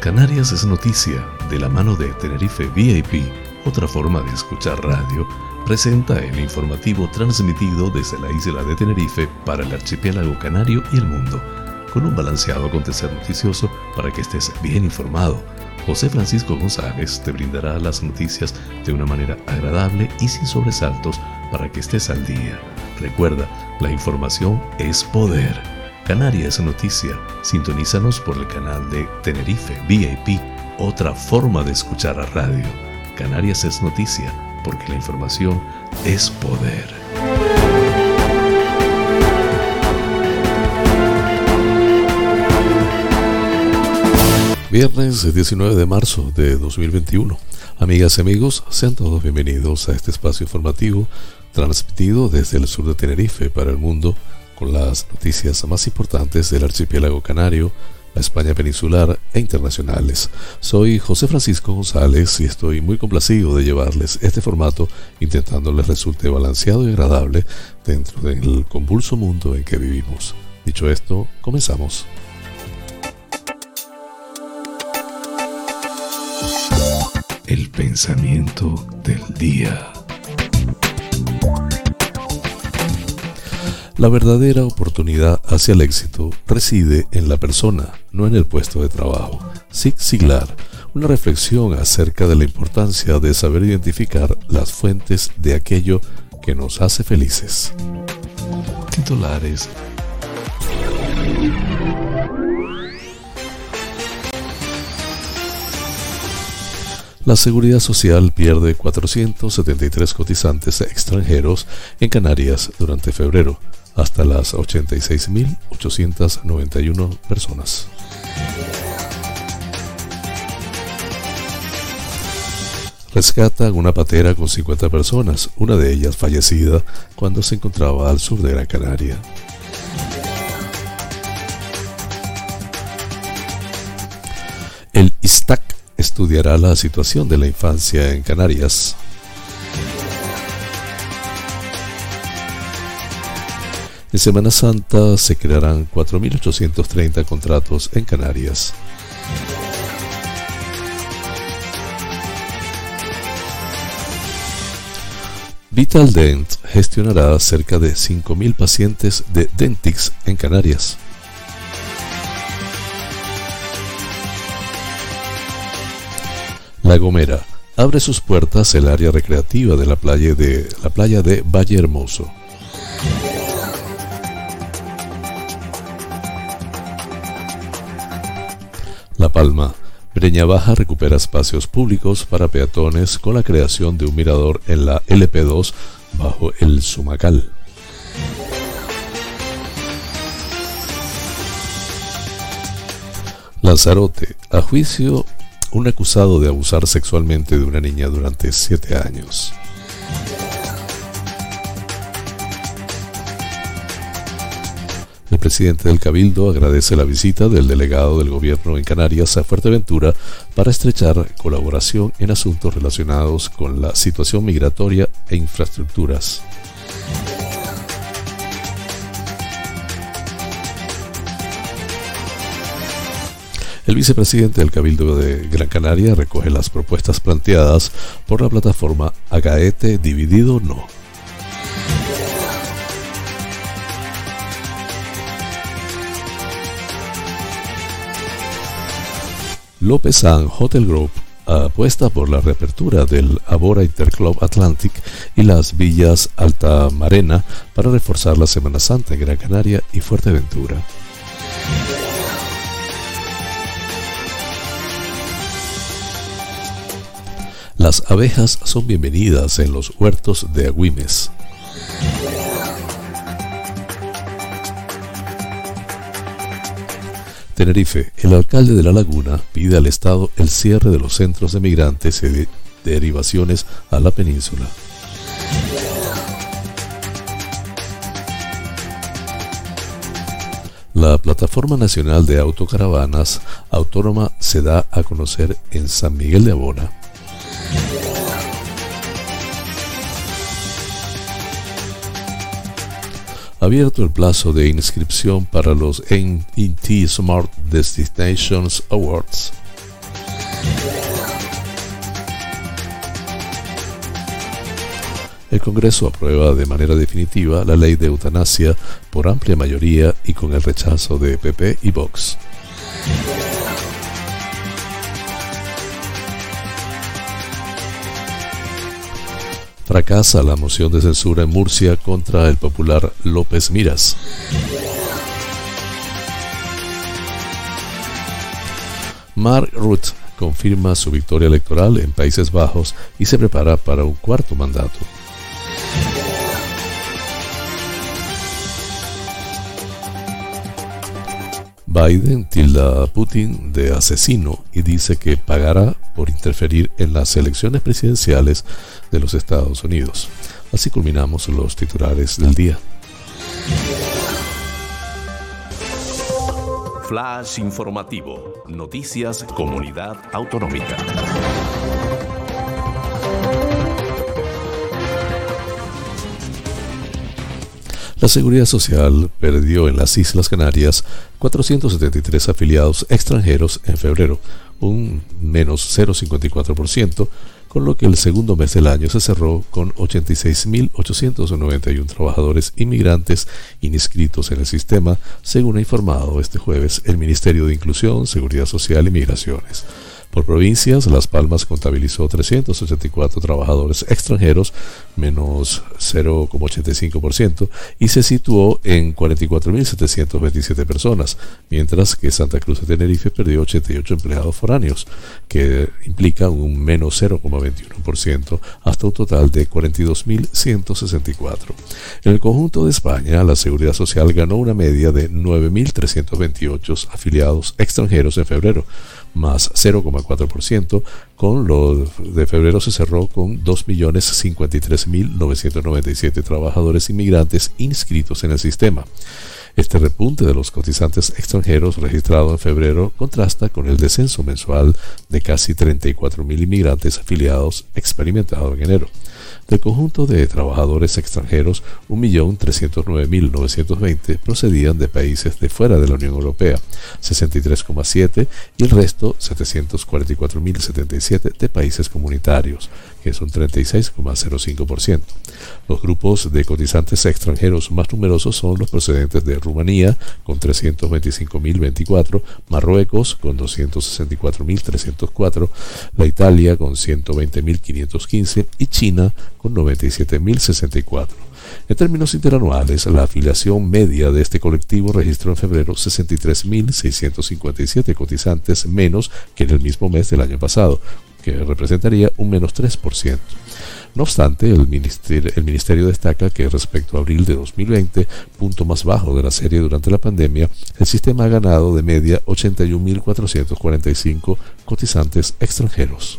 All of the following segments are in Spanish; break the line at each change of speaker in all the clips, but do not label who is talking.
Canarias es noticia de la mano de Tenerife VIP, otra forma de escuchar radio, presenta el informativo transmitido desde la isla de Tenerife para el archipiélago canario y el mundo, con un balanceado acontecer noticioso para que estés bien informado. José Francisco González te brindará las noticias de una manera agradable y sin sobresaltos para que estés al día. Recuerda, la información es poder. Canarias Noticia. Sintonízanos por el canal de Tenerife VIP, otra forma de escuchar a radio. Canarias es noticia, porque la información es poder. Viernes 19 de marzo de 2021. Amigas y amigos, sean todos bienvenidos a este espacio informativo transmitido desde el sur de Tenerife para el mundo con las noticias más importantes del archipiélago canario, la España peninsular e internacionales. Soy José Francisco González y estoy muy complacido de llevarles este formato intentando les resulte balanceado y agradable dentro del convulso mundo en que vivimos. Dicho esto, comenzamos. El pensamiento del día. La verdadera oportunidad hacia el éxito reside en la persona, no en el puesto de trabajo. Zig Ziglar, una reflexión acerca de la importancia de saber identificar las fuentes de aquello que nos hace felices. Titulares La Seguridad Social pierde 473 cotizantes extranjeros en Canarias durante febrero, hasta las 86.891 personas. Rescatan una patera con 50 personas, una de ellas fallecida cuando se encontraba al sur de Gran Canaria. El ISTAC estudiará la situación de la infancia en Canarias. En Semana Santa se crearán 4.830 contratos en Canarias. Vital Dent gestionará cerca de 5.000 pacientes de Dentix en Canarias. La Gomera abre sus puertas el área recreativa de la playa de, la playa de Valle Hermoso. La Palma. Breña Baja recupera espacios públicos para peatones con la creación de un mirador en la LP2 bajo el Sumacal. Lanzarote. A juicio, un acusado de abusar sexualmente de una niña durante siete años. Presidente del Cabildo agradece la visita del delegado del gobierno en Canarias a Fuerteventura para estrechar colaboración en asuntos relacionados con la situación migratoria e infraestructuras. El vicepresidente del Cabildo de Gran Canaria recoge las propuestas planteadas por la plataforma Agaete Dividido No. López Hotel Group apuesta por la reapertura del Abora Interclub Atlantic y las villas Alta Marena para reforzar la Semana Santa en Gran Canaria y Fuerteventura. Las abejas son bienvenidas en los huertos de Agüimes. Tenerife, el alcalde de La Laguna pide al Estado el cierre de los centros de migrantes y de derivaciones a la península. La Plataforma Nacional de Autocaravanas Autónoma se da a conocer en San Miguel de Abona. abierto el plazo de inscripción para los NT Smart Destinations Awards. El Congreso aprueba de manera definitiva la ley de eutanasia por amplia mayoría y con el rechazo de PP y Vox. Fracasa la moción de censura en Murcia contra el popular López Miras. Mark Rutte confirma su victoria electoral en Países Bajos y se prepara para un cuarto mandato. Biden tilda a Putin de asesino y dice que pagará por interferir en las elecciones presidenciales de los Estados Unidos. Así culminamos los titulares del día.
Flash informativo. Noticias Comunidad Autonómica.
La Seguridad Social perdió en las Islas Canarias 473 afiliados extranjeros en febrero, un menos 0,54%, con lo que el segundo mes del año se cerró con 86.891 trabajadores inmigrantes inscritos en el sistema, según ha informado este jueves el Ministerio de Inclusión, Seguridad Social y Migraciones. Por provincias, Las Palmas contabilizó 384 trabajadores extranjeros, menos 0,85%, y se situó en 44.727 personas, mientras que Santa Cruz de Tenerife perdió 88 empleados foráneos, que implica un menos 0,21%, hasta un total de 42.164. En el conjunto de España, la Seguridad Social ganó una media de 9.328 afiliados extranjeros en febrero, más 0,4%, con lo de febrero se cerró con 2.053.997 trabajadores inmigrantes inscritos en el sistema. Este repunte de los cotizantes extranjeros registrado en febrero contrasta con el descenso mensual de casi 34.000 inmigrantes afiliados experimentado en enero. Del conjunto de trabajadores extranjeros, 1.309.920 procedían de países de fuera de la Unión Europea, 63,7 y el resto, 744.077 de países comunitarios, que son 36,05%. Los grupos de cotizantes extranjeros más numerosos son los procedentes de Rumanía, con 325.024, Marruecos, con 264.304, la Italia, con 120.515 y China, con 97.064. En términos interanuales, la afiliación media de este colectivo registró en febrero 63.657 cotizantes menos que en el mismo mes del año pasado, que representaría un menos 3%. No obstante, el ministerio, el ministerio, destaca que respecto a abril de 2020, punto más bajo de la serie durante la pandemia, el sistema ha ganado de media 81.445 cotizantes extranjeros.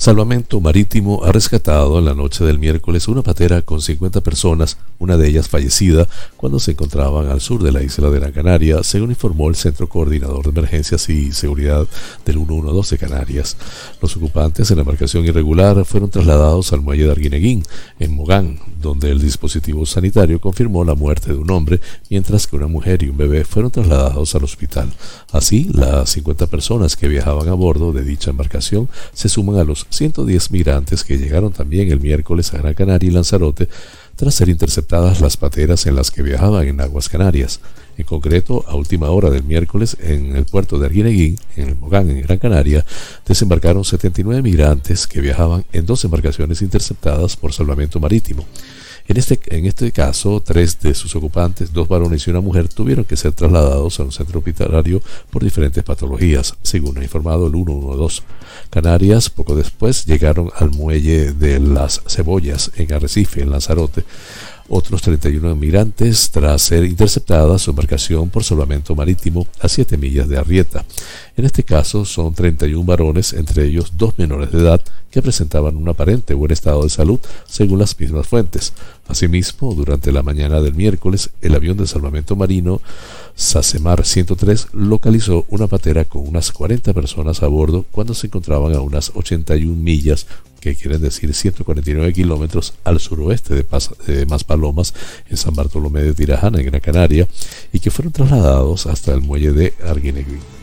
Salvamento Marítimo ha rescatado en la noche del miércoles una patera con 50 personas, una de ellas fallecida, cuando se encontraban al sur de la isla de Gran Canaria, según informó el Centro Coordinador de Emergencias y Seguridad del 112 de Canarias. Los ocupantes en la embarcación irregular fueron trasladados al muelle de Arguineguín, en Mogán, donde el dispositivo sanitario confirmó la muerte de un hombre, mientras que una mujer y un bebé fueron trasladados al hospital. Así, las 50 personas que viajaban a bordo de dicha embarcación se suman a los 110 migrantes que llegaron también el miércoles a Gran Canaria y Lanzarote tras ser interceptadas las pateras en las que viajaban en aguas canarias. En concreto, a última hora del miércoles, en el puerto de Arguineguín, en el Mogán, en Gran Canaria, desembarcaron 79 migrantes que viajaban en dos embarcaciones interceptadas por salvamento marítimo. En este, en este caso, tres de sus ocupantes, dos varones y una mujer, tuvieron que ser trasladados a un centro hospitalario por diferentes patologías, según ha informado el 112. Canarias, poco después, llegaron al muelle de las Cebollas, en Arrecife, en Lanzarote, otros 31 inmigrantes tras ser interceptada su embarcación por salvamento marítimo a 7 millas de Arrieta. En este caso son 31 varones, entre ellos dos menores de edad, que presentaban un aparente buen estado de salud según las mismas fuentes. Asimismo, durante la mañana del miércoles, el avión de salvamento marino Sasemar 103 localizó una patera con unas 40 personas a bordo cuando se encontraban a unas 81 millas que quieren decir 149 kilómetros al suroeste de, de Maspalomas, en San Bartolomé de Tirajana, en Gran Canaria, y que fueron trasladados hasta el muelle de Arguineguín.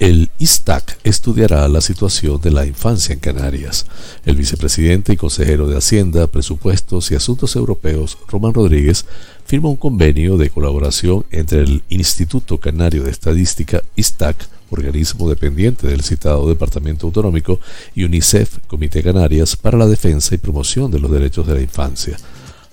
ISTAC estudiará la situación de la infancia en Canarias. El vicepresidente y consejero de Hacienda, Presupuestos y Asuntos Europeos, Román Rodríguez, firma un convenio de colaboración entre el Instituto Canario de Estadística, ISTAC, organismo dependiente del citado Departamento Autonómico, y UNICEF, Comité Canarias, para la defensa y promoción de los derechos de la infancia.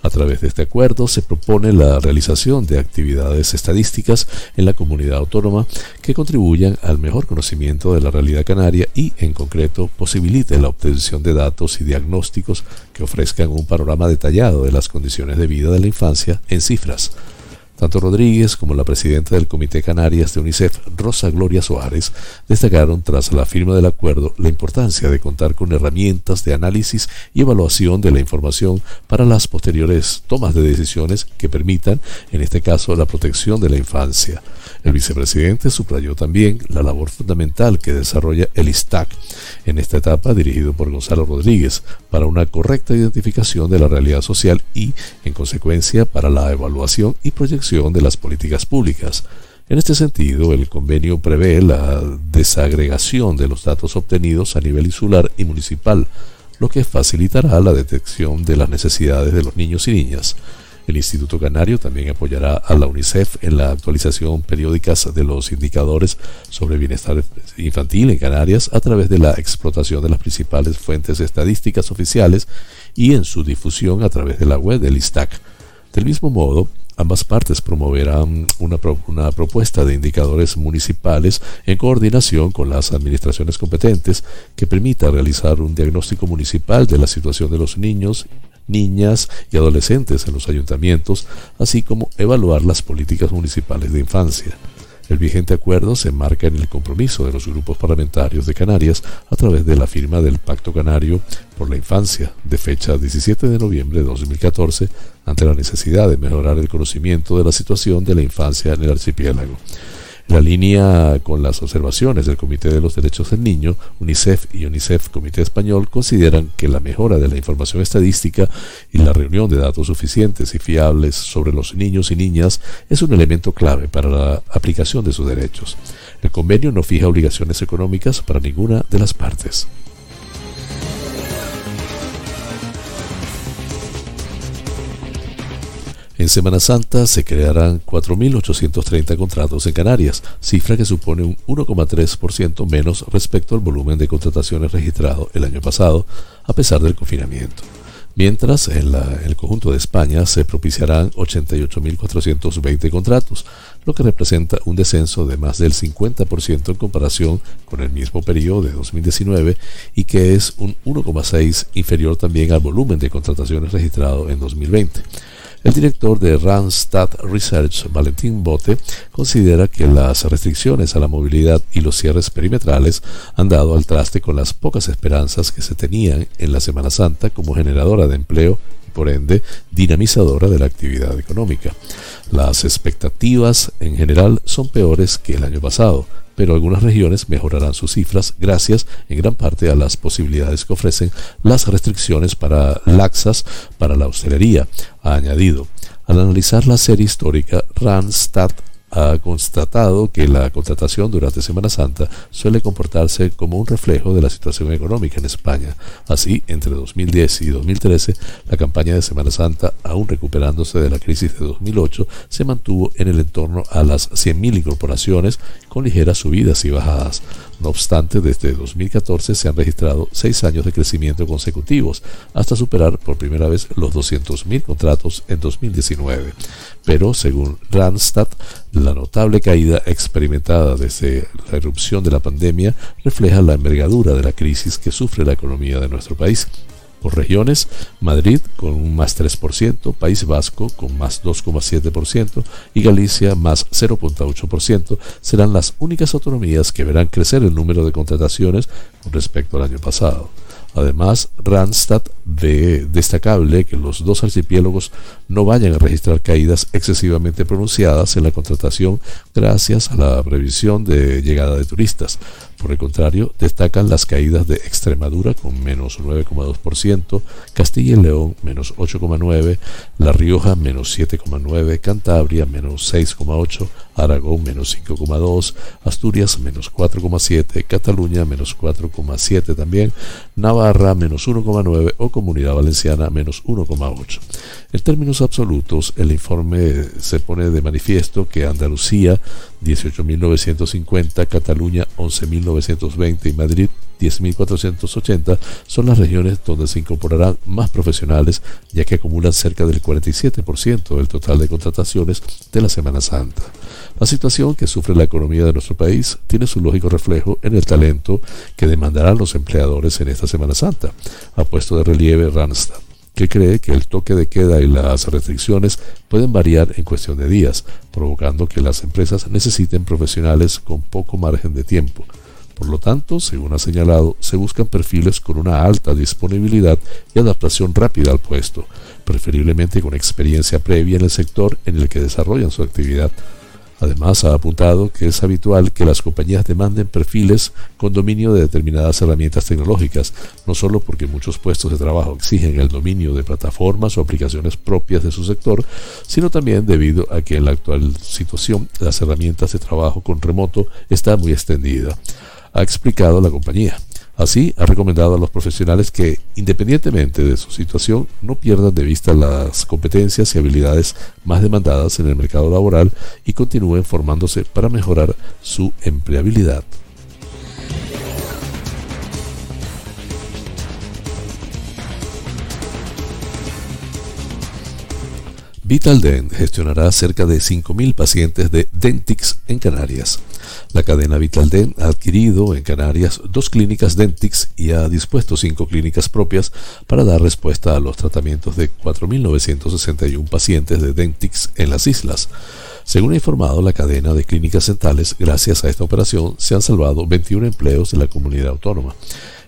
A través de este acuerdo se propone la realización de actividades estadísticas en la comunidad autónoma que contribuyan al mejor conocimiento de la realidad canaria y, en concreto, posibilite la obtención de datos y diagnósticos que ofrezcan un panorama detallado de las condiciones de vida de la infancia en cifras. Tanto Rodríguez como la presidenta del Comité Canarias de UNICEF, Rosa Gloria Suárez, destacaron tras la firma del acuerdo la importancia de contar con herramientas de análisis y evaluación de la información para las posteriores tomas de decisiones que permitan, en este caso, la protección de la infancia. El vicepresidente subrayó también la labor fundamental que desarrolla el ISTAC en esta etapa dirigido por Gonzalo Rodríguez para una correcta identificación de la realidad social y, en consecuencia, para la evaluación y proyección de las políticas públicas. En este sentido, el convenio prevé la desagregación de los datos obtenidos a nivel insular y municipal, lo que facilitará la detección de las necesidades de los niños y niñas. El Instituto Canario también apoyará a la UNICEF en la actualización periódica de los indicadores sobre bienestar infantil en Canarias a través de la explotación de las principales fuentes estadísticas oficiales y en su difusión a través de la web del ISTAC. Del mismo modo, ambas partes promoverán una, una, propuesta de indicadores municipales en coordinación con las administraciones competentes que permita realizar un diagnóstico municipal de la situación de los niños niñas y adolescentes en los ayuntamientos, así como evaluar las políticas municipales de infancia. El vigente acuerdo se enmarca en el compromiso de los grupos parlamentarios de Canarias a través de la firma del Pacto Canario por la Infancia, de fecha 17 de noviembre de 2014, ante la necesidad de mejorar el conocimiento de la situación de la infancia en el archipiélago. La línea con las observaciones del Comité de los Derechos del Niño, UNICEF y UNICEF Comité Español consideran que la mejora de la información estadística y la reunión de datos suficientes y fiables sobre los niños y niñas es un elemento clave para la aplicación de sus derechos. El convenio no fija obligaciones económicas para ninguna de las partes. En Semana Santa se crearán 4.830 contratos en Canarias, cifra que supone un 1,3% menos respecto al volumen de contrataciones registrado el año pasado, a pesar del confinamiento. Mientras, en, el conjunto de España se propiciarán 88.420 contratos, lo que representa un descenso de más del 50% en comparación con el mismo periodo de 2019 y que es un 1,6 inferior también al volumen de contrataciones registrado en 2020. El director de Randstad Research, Valentín Bote, considera que las restricciones a la movilidad y los cierres perimetrales han dado al traste con las pocas esperanzas que se tenían en la Semana Santa como generadora de empleo y por ende dinamizadora de la actividad económica. Las expectativas en general son peores que el año pasado, pero algunas regiones mejorarán sus cifras gracias en gran parte a las posibilidades que ofrecen las restricciones para laxas para la hostelería, ha añadido. Al analizar la serie histórica, Randstad ha constatado que la contratación durante Semana Santa suele comportarse como un reflejo de la situación económica en España. Así, entre 2010 y 2013, la campaña de Semana Santa, aún recuperándose de la crisis de 2008, se mantuvo en el entorno a las 100.000 incorporaciones con ligeras subidas y bajadas. No obstante, desde 2014 se han registrado seis años de crecimiento consecutivos, hasta superar por primera vez los 200.000 contratos en 2019. Pero, según Randstad, la notable caída experimentada desde la erupción de la pandemia refleja la envergadura de la crisis que sufre la economía de nuestro país. Por regiones, Madrid con un más 3%, País Vasco con más 2,7% y Galicia más 0,8% serán las únicas autonomías que verán crecer el número de contrataciones con respecto al año pasado. Además, Randstad ve destacable que los dos archipiélagos no vayan a registrar caídas excesivamente pronunciadas en la contratación gracias a la previsión de llegada de turistas. Por el contrario, destacan las caídas de Extremadura con menos 9,2%, Castilla y León menos 8,9%, La Rioja menos 7,9%, Cantabria menos 6,8%, Aragón menos 5,2%, Asturias menos 4,7%, Cataluña menos 4,7% también, Navarra menos 1,9% o Comunidad Valenciana menos 1,8%. En términos absolutos, el informe se pone de manifiesto que Andalucía 18.950, Cataluña 11.920 y Madrid 10.480 son las regiones donde se incorporarán más profesionales, ya que acumulan cerca del 47% del total de contrataciones de la Semana Santa. La situación que sufre la economía de nuestro país tiene su lógico reflejo en el talento que demandarán los empleadores en esta Semana Santa, ha puesto de relieve Randstad que cree que el toque de queda y las restricciones pueden variar en cuestión de días, provocando que las empresas necesiten profesionales con poco margen de tiempo. Por lo tanto, según ha señalado, se buscan perfiles con una alta disponibilidad y adaptación rápida al puesto, preferiblemente con experiencia previa en el sector en el que desarrollan su actividad Además, ha apuntado que es habitual que las compañías demanden perfiles con dominio de determinadas herramientas tecnológicas, no solo porque muchos puestos de trabajo exigen el dominio de plataformas o aplicaciones propias de su sector, sino también debido a que en la actual situación las herramientas de trabajo con remoto están muy extendidas, ha explicado la compañía. Así, ha recomendado a los profesionales que, independientemente de su situación, no pierdan de vista las competencias y habilidades más demandadas en el mercado laboral y continúen formándose para mejorar su empleabilidad. VitalDent gestionará cerca de 5.000 pacientes de Dentix en Canarias. La cadena VitalDent ha adquirido en Canarias dos clínicas Dentix y ha dispuesto cinco clínicas propias para dar respuesta a los tratamientos de 4.961 pacientes de Dentix en las islas. Según ha informado la cadena de clínicas dentales, gracias a esta operación se han salvado 21 empleos de la comunidad autónoma.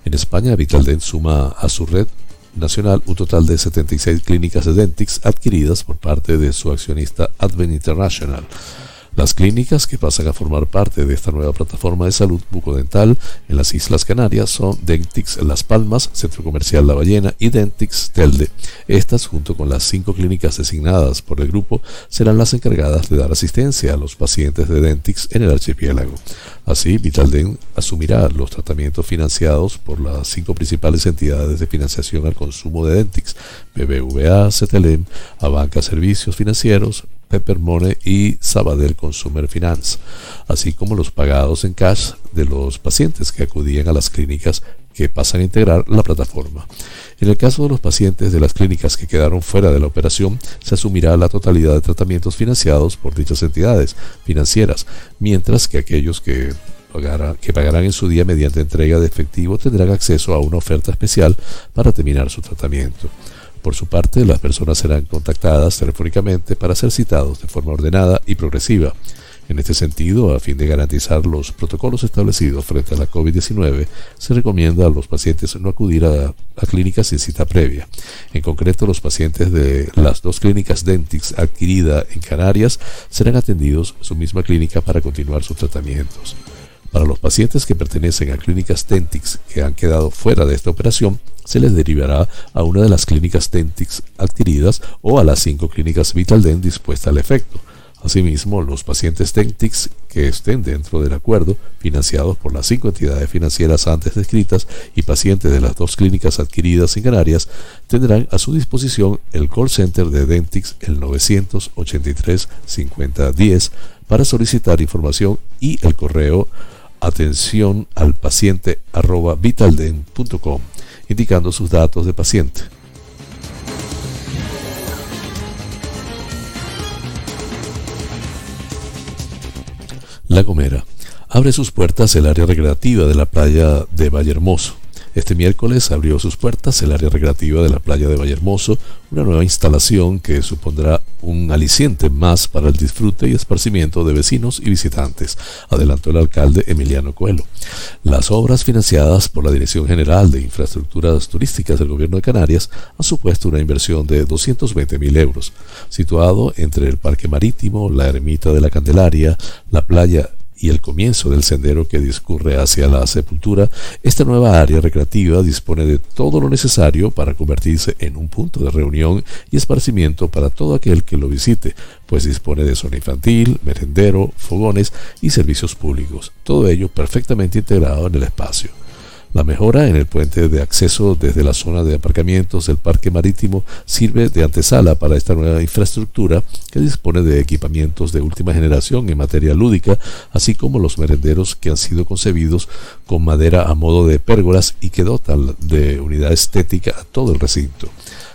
En España, VitalDent suma a su red nacional un total de 76 clínicas de Dentix adquiridas por parte de su accionista Advent International. Las clínicas que pasan a formar parte de esta nueva plataforma de salud bucodental en las Islas Canarias son Dentix Las Palmas, Centro Comercial La Ballena y Dentix Telde. Estas, junto con las cinco clínicas designadas por el grupo, serán las encargadas de dar asistencia a los pacientes de Dentix en el archipiélago. Así, Vitaldent asumirá los tratamientos financiados por las cinco principales entidades de financiación al consumo de Dentix, BBVA, CTLM, Abanca Servicios Financieros, Peppermone y Sabadell Consumer Finance, así como los pagados en cash de los pacientes que acudían a las clínicas que pasan a integrar la plataforma. En el caso de los pacientes de las clínicas que quedaron fuera de la operación, se asumirá la totalidad de tratamientos financiados por dichas entidades financieras, mientras que aquellos que que pagarán en su día mediante entrega de efectivo tendrán acceso a una oferta especial para terminar su tratamiento. Por su parte, las personas serán contactadas telefónicamente para ser citados de forma ordenada y progresiva. En este sentido, a fin de garantizar los protocolos establecidos frente a la COVID-19, se recomienda a los pacientes no acudir a la clínica sin cita previa. En concreto, los pacientes de las dos clínicas Dentix adquirida en Canarias serán atendidos en su misma clínica para continuar sus tratamientos. Para los pacientes que pertenecen a clínicas Dentix que han quedado fuera de esta operación, se les derivará a una de las clínicas Dentix adquiridas o a las cinco clínicas VitalDent dispuestas al efecto. Asimismo, los pacientes Dentix que estén dentro del acuerdo, financiados por las cinco entidades financieras antes descritas y pacientes de las dos clínicas adquiridas en Canarias, tendrán a su disposición el call center de Dentix el 983 5010 para solicitar información y el correo atención al paciente arroba vitalden.com, indicando sus datos de paciente. La Gomera. Abre sus puertas el área recreativa de la playa de Valle Hermoso. Este miércoles abrió sus puertas el área recreativa de la playa de Vallehermoso, una nueva instalación que supondrá un aliciente más para el disfrute y esparcimiento de vecinos y visitantes, adelantó el alcalde Emiliano Coelho. Las obras financiadas por la Dirección General de Infraestructuras Turísticas del Gobierno de Canarias han supuesto una inversión de 220 mil euros, situado entre el Parque Marítimo, la Ermita de la Candelaria, la playa y el comienzo del sendero que discurre hacia la sepultura, esta nueva área recreativa dispone de todo lo necesario para convertirse en un punto de reunión y esparcimiento para todo aquel que lo visite, pues dispone de zona infantil, merendero, fogones y servicios públicos, todo ello perfectamente integrado en el espacio. La mejora en el puente de acceso desde la zona de aparcamientos del parque marítimo sirve de antesala para esta nueva infraestructura que dispone de equipamientos de última generación en materia lúdica, así como los merenderos que han sido concebidos con madera a modo de pérgolas y que dotan de unidad estética a todo el recinto.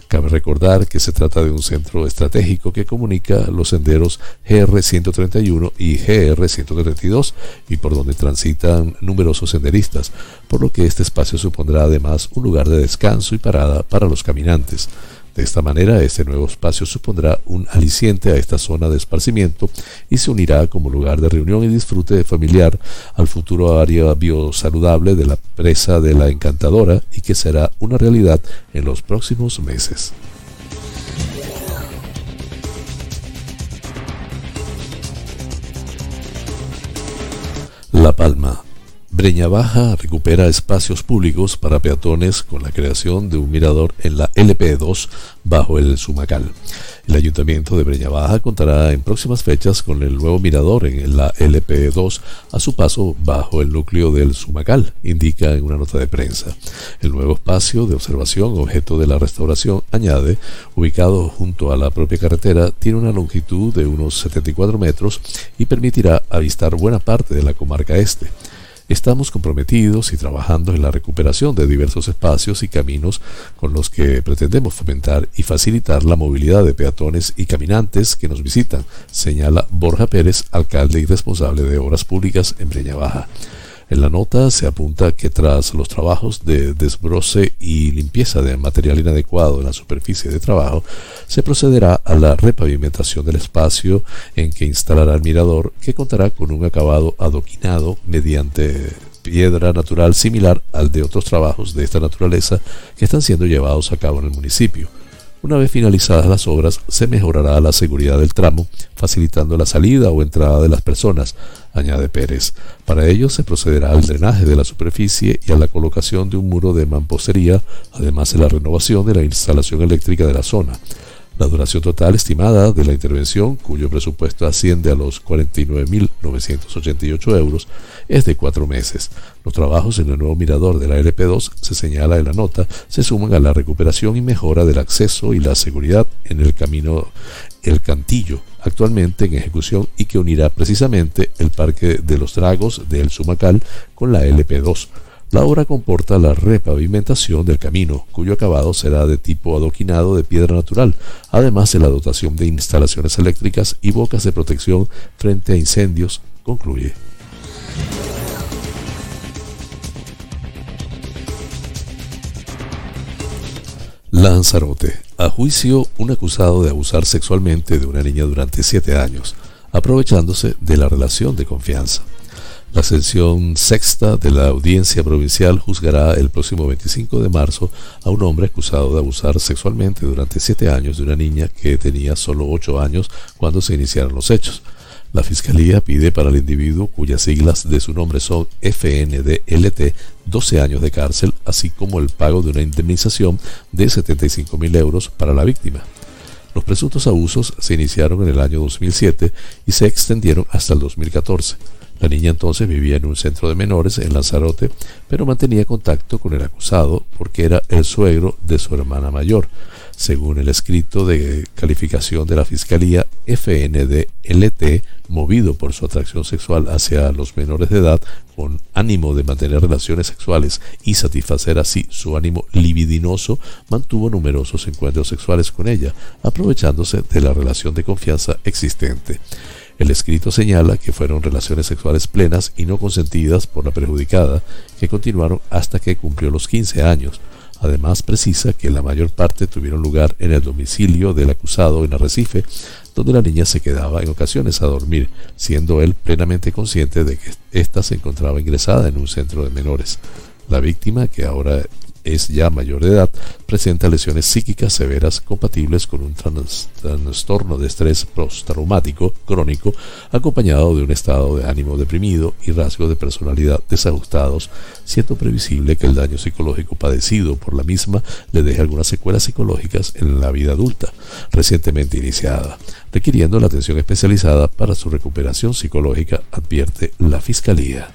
Cabe recordar que se trata de un centro estratégico que comunica los senderos GR131 y GR132 y por donde transitan numerosos senderistas, por lo que este espacio supondrá además un lugar de descanso y parada para los caminantes. De esta manera, este nuevo espacio supondrá un aliciente a esta zona de esparcimiento y se unirá como lugar de reunión y disfrute familiar al futuro área biosaludable de la presa de la Encantadora y que será una realidad en los próximos meses. La Palma, Breña Baja recupera espacios públicos para peatones con la creación de un mirador en la LP2 bajo el Sumacal. El Ayuntamiento de Breña Baja contará en próximas fechas con el nuevo mirador en la LP2 a su paso bajo el núcleo del Sumacal, indica en una nota de prensa. El nuevo espacio de observación, objeto de la restauración, añade, ubicado junto a la propia carretera, tiene una longitud de unos 74 metros y permitirá avistar buena parte de la comarca este. Estamos comprometidos y trabajando en la recuperación de diversos espacios y caminos con los que pretendemos fomentar y facilitar la movilidad de peatones y caminantes que nos visitan, señala Borja Pérez, alcalde y responsable de Obras Públicas en Breña Baja. En la nota se apunta que tras los trabajos de desbroce y limpieza de material inadecuado en la superficie de trabajo, se procederá a la repavimentación del espacio en que instalará el mirador, que contará con un acabado adoquinado mediante piedra natural similar al de otros trabajos de esta naturaleza que están siendo llevados a cabo en el municipio. Una vez finalizadas las obras, se mejorará la seguridad del tramo, facilitando la salida o entrada de las personas, añade Pérez. Para ello se procederá al drenaje de la superficie y a la colocación de un muro de mampostería, además de la renovación de la instalación eléctrica de la zona. La duración total estimada de la intervención, cuyo presupuesto asciende a los 49.988 euros, es de cuatro meses. Los trabajos en el nuevo mirador de la LP2, se señala en la nota, se suman a la recuperación y mejora del acceso y la seguridad en el camino El Cantillo, actualmente en ejecución y que unirá precisamente el Parque de los Dragos del Sumacal con la LP2 la obra comporta la repavimentación del camino, cuyo acabado será de tipo adoquinado de piedra natural, además de la dotación de instalaciones eléctricas y bocas de protección frente a incendios, concluye. Lanzarote. A juicio, un acusado de abusar sexualmente de una niña durante siete años, aprovechándose de la relación de confianza. La sección sexta de la audiencia provincial juzgará el próximo 25 de marzo a un hombre acusado de abusar sexualmente durante siete años de una niña que tenía solo ocho años cuando se iniciaron los hechos. La Fiscalía pide para el individuo, cuyas siglas de su nombre son FNDLT, 12 años de cárcel, así como el pago de una indemnización de 75 mil euros para la víctima. Los presuntos abusos se iniciaron en el año 2007 y se extendieron hasta el 2014. La niña entonces vivía en un centro de menores en Lanzarote, pero mantenía contacto con el acusado porque era el suegro de su hermana mayor. Según el escrito de calificación de la Fiscalía, FNDLT, movido por su atracción sexual hacia los menores de edad, con ánimo de mantener relaciones sexuales y satisfacer así su ánimo libidinoso, mantuvo numerosos encuentros sexuales con ella, aprovechándose de la relación de confianza existente. El escrito señala que fueron relaciones sexuales plenas y no consentidas por la perjudicada, que continuaron hasta que cumplió los 15 años. Además precisa que la mayor parte tuvieron lugar en el domicilio del acusado en Arrecife, donde la niña se quedaba en ocasiones a dormir, siendo él plenamente consciente de que ésta se encontraba ingresada en un centro de menores. La víctima, que ahora es ya mayor de edad, presenta lesiones psíquicas severas compatibles con un trastorno de estrés postraumático crónico acompañado de un estado de ánimo deprimido y rasgos de personalidad desajustados, siendo previsible que el daño psicológico padecido por la misma le deje algunas secuelas psicológicas en la vida adulta recientemente iniciada, requiriendo la atención especializada para su recuperación psicológica, advierte la Fiscalía.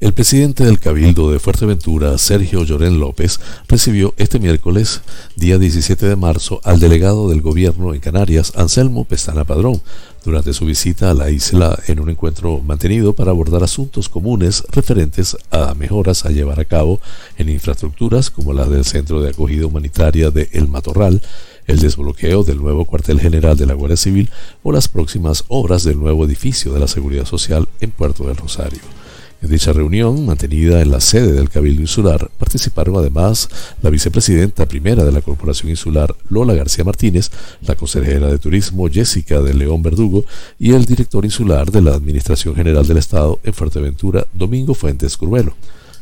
El presidente del Cabildo de Fuerteventura, Sergio Llorén López, recibió este miércoles, día 17 de marzo, al delegado del gobierno en Canarias, Anselmo Pestana Padrón, durante su visita a la isla en un encuentro mantenido para abordar asuntos comunes referentes a mejoras a llevar a cabo en infraestructuras como la del Centro de Acogida Humanitaria de El Matorral, el desbloqueo del nuevo cuartel general de la Guardia Civil o las próximas obras del nuevo edificio de la Seguridad Social en Puerto del Rosario. En dicha reunión, mantenida en la sede del Cabildo Insular, participaron además la vicepresidenta primera de la Corporación Insular, Lola García Martínez, la consejera de Turismo, Jessica de León Verdugo, y el director insular de la Administración General del Estado en Fuerteventura, Domingo Fuentes Curvelo.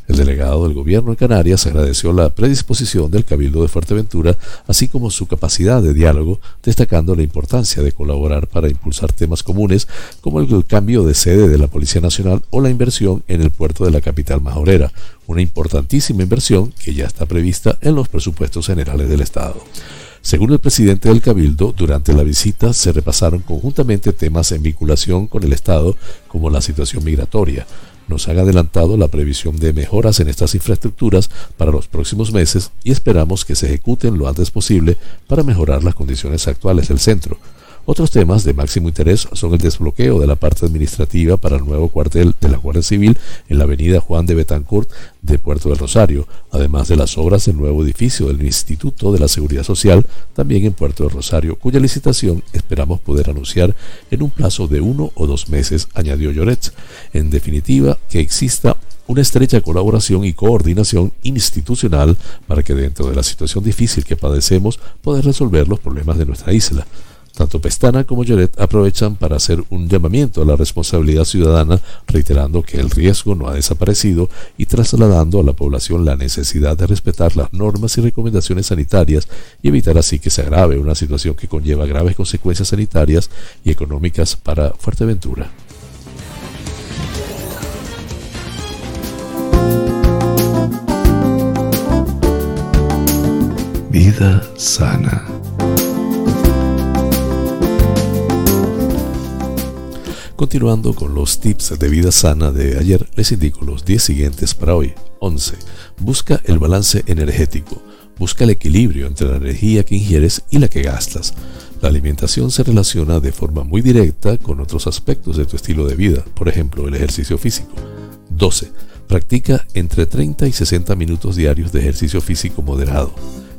El delegado del gobierno en Canarias agradeció la predisposición del Cabildo de Fuerteventura, así como su capacidad de diálogo, destacando la importancia de colaborar para impulsar temas comunes como el cambio de sede de la Policía Nacional o la inversión en el puerto de la capital majorera, una importantísima inversión que ya está prevista en los presupuestos generales del Estado. Según el presidente del Cabildo, durante la visita se repasaron conjuntamente temas en vinculación con el Estado, como la situación migratoria, nos han adelantado la previsión de mejoras en estas infraestructuras para los próximos meses y esperamos que se ejecuten lo antes posible para mejorar las condiciones actuales del centro. Otros temas de máximo interés son el desbloqueo de la parte administrativa para el nuevo cuartel de la Guardia Civil en la avenida Juan de Betancourt de Puerto del Rosario, además de las obras del nuevo edificio del Instituto de la Seguridad Social, también en Puerto del Rosario, cuya licitación esperamos poder anunciar en un plazo de uno o dos meses, añadió Lloret. En definitiva, que exista una estrecha colaboración y coordinación institucional para que dentro de la situación difícil que padecemos poder resolver los problemas de nuestra isla. Tanto Pestana como Lloret aprovechan para hacer un llamamiento a la responsabilidad ciudadana, reiterando que el riesgo no ha desaparecido y trasladando a la población la necesidad de respetar las normas y recomendaciones sanitarias y evitar así que se agrave una situación que conlleva graves consecuencias sanitarias y económicas para Fuerteventura. Vida sana. Continuando con los tips de vida sana de ayer, les indico los 10 siguientes para hoy. 11. Busca el balance energético. Busca el equilibrio entre la energía que ingieres y la que gastas. La alimentación se relaciona de forma muy directa con otros aspectos de tu estilo de vida, por ejemplo, el ejercicio físico. 12. Practica entre 30 y 60 minutos diarios de ejercicio físico moderado.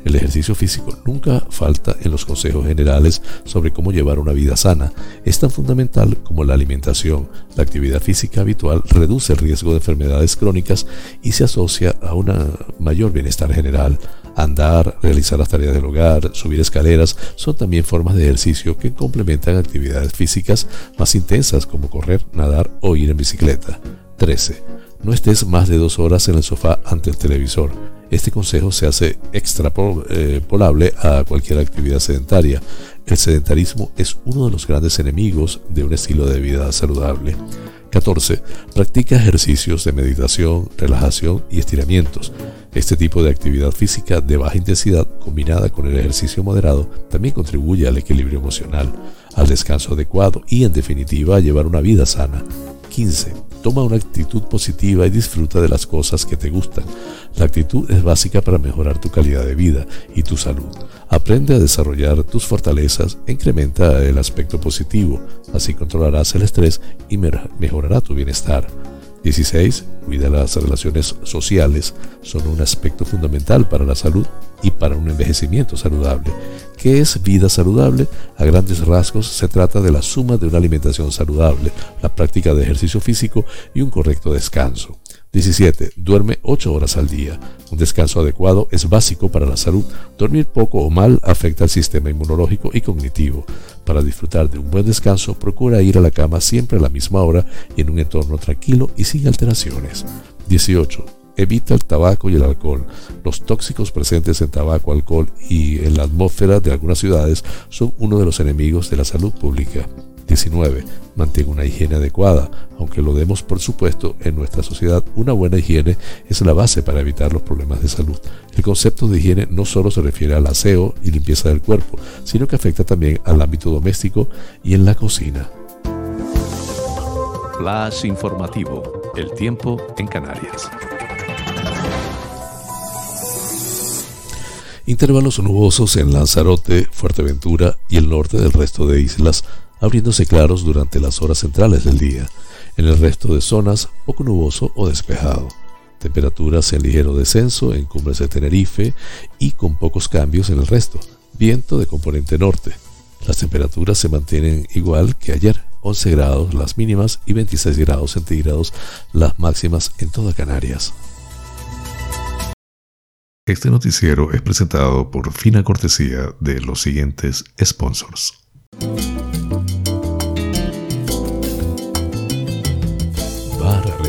El ejercicio físico nunca falta en los consejos generales sobre cómo llevar una vida sana. Es tan fundamental como la alimentación. La actividad física habitual reduce el riesgo de enfermedades crónicas y se asocia a un mayor bienestar general. Andar, realizar las tareas del hogar, subir escaleras son también formas de ejercicio que complementan actividades físicas más intensas como correr, nadar o ir en bicicleta. 13. No estés más de dos horas en el sofá ante el televisor. Este consejo se hace extrapolable a cualquier actividad sedentaria. El sedentarismo es uno de los grandes enemigos de un estilo de vida saludable. 14. Practica ejercicios de meditación, relajación y estiramientos. Este tipo de actividad física de baja intensidad combinada con el ejercicio moderado también contribuye al equilibrio emocional, al descanso adecuado y en definitiva a llevar una vida sana. 15. Toma una actitud positiva y disfruta de las cosas que te gustan. La actitud es básica para mejorar tu calidad de vida y tu salud. Aprende a desarrollar tus fortalezas incrementa el aspecto positivo. Así controlarás el estrés y mejorará tu bienestar. 16. Cuida las relaciones sociales. Son un aspecto fundamental para la salud y para un envejecimiento saludable. ¿Qué es vida saludable? A grandes rasgos se trata de la suma de una alimentación saludable, la práctica de ejercicio físico y un correcto descanso. 17. Duerme 8 horas al día. Un descanso adecuado es básico para la salud. Dormir poco o mal afecta al sistema inmunológico y cognitivo. Para disfrutar de un buen descanso, procura ir a la cama siempre a la misma hora y en un entorno tranquilo y sin alteraciones. 18. Evita el tabaco y el alcohol. Los tóxicos presentes en tabaco, alcohol y en la atmósfera de algunas ciudades son uno de los enemigos de la salud pública. 19. Mantenga una higiene adecuada. Aunque lo demos por supuesto en nuestra sociedad, una buena higiene es la base para evitar los problemas de salud. El concepto de higiene no solo se refiere al aseo y limpieza del cuerpo, sino que afecta también al ámbito doméstico y en la cocina.
Flash informativo. El tiempo en Canarias.
Intervalos nubosos en Lanzarote, Fuerteventura y el norte del resto de islas abriéndose claros durante las horas centrales del día. En el resto de zonas, poco nuboso o despejado. Temperaturas en ligero descenso en cumbres de Tenerife y con pocos cambios en el resto. Viento de componente norte. Las temperaturas se mantienen igual que ayer, 11 grados las mínimas y 26 grados centígrados las máximas en toda Canarias. Este noticiero es presentado por fina cortesía de los siguientes sponsors.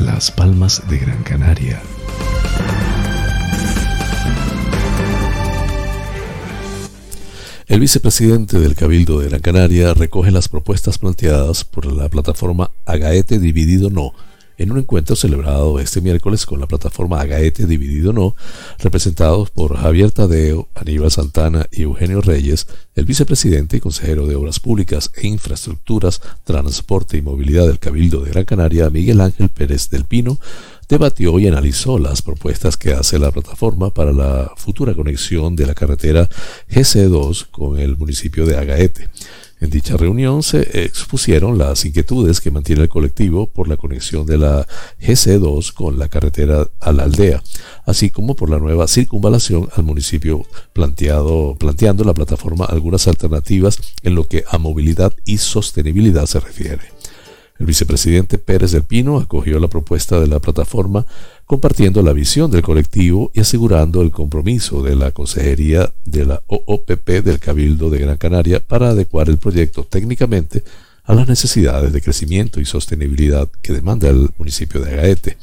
Las Palmas de Gran Canaria. El vicepresidente del Cabildo de Gran Canaria recoge las propuestas planteadas por la plataforma Agaete Dividido No en un encuentro celebrado este miércoles con la plataforma Agaete Dividido No, representados por Javier Tadeo, Aníbal Santana y Eugenio Reyes, el vicepresidente y consejero de Obras Públicas e Infraestructuras, Transporte y Movilidad del Cabildo de Gran Canaria, Miguel Ángel Pérez del Pino, debatió y analizó las propuestas que hace la plataforma para la futura conexión de la carretera GC2 con el municipio de Agaete. En dicha reunión se expusieron las inquietudes que mantiene el colectivo por la conexión de la GC2 con la carretera a la aldea, así como por la nueva circunvalación al municipio planteado, planteando la plataforma algunas alternativas en lo que a movilidad y sostenibilidad se refiere. El vicepresidente Pérez del Pino acogió la propuesta de la plataforma compartiendo la visión del colectivo y asegurando el compromiso de la Consejería de la OOPP del Cabildo de Gran Canaria para adecuar el proyecto técnicamente a las necesidades de crecimiento y sostenibilidad que demanda el municipio de Agaete.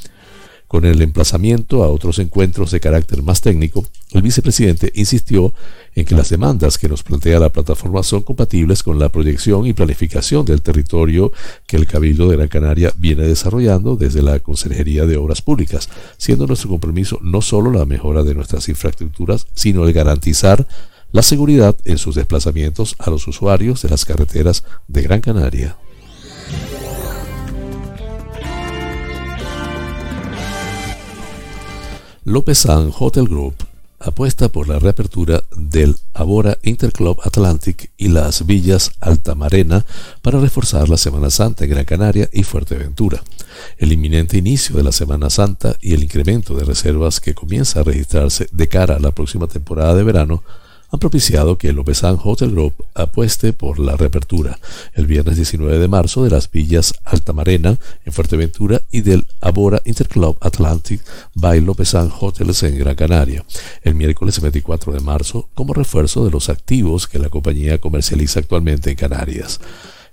Con el emplazamiento a otros encuentros de carácter más técnico, el vicepresidente insistió en que las demandas que nos plantea la plataforma son compatibles con la proyección y planificación del territorio que el Cabildo de Gran Canaria viene desarrollando desde la Consejería de Obras Públicas, siendo nuestro compromiso no solo la mejora de nuestras infraestructuras, sino el garantizar la seguridad en sus desplazamientos a los usuarios de las carreteras de Gran Canaria. Lópezán Hotel Group apuesta por la reapertura del Abora Interclub Atlantic y las villas Altamarena para reforzar la Semana Santa en Gran Canaria y Fuerteventura. El inminente inicio de la Semana Santa y el incremento de reservas que comienza a registrarse de cara a la próxima temporada de verano han propiciado que el Lopezán Hotel Group apueste por la reapertura el viernes 19 de marzo de las villas Altamarena en Fuerteventura y del Abora Interclub Atlantic by Lopezán Hotels en Gran Canaria. El miércoles 24 de marzo como refuerzo de los activos que la compañía comercializa actualmente en Canarias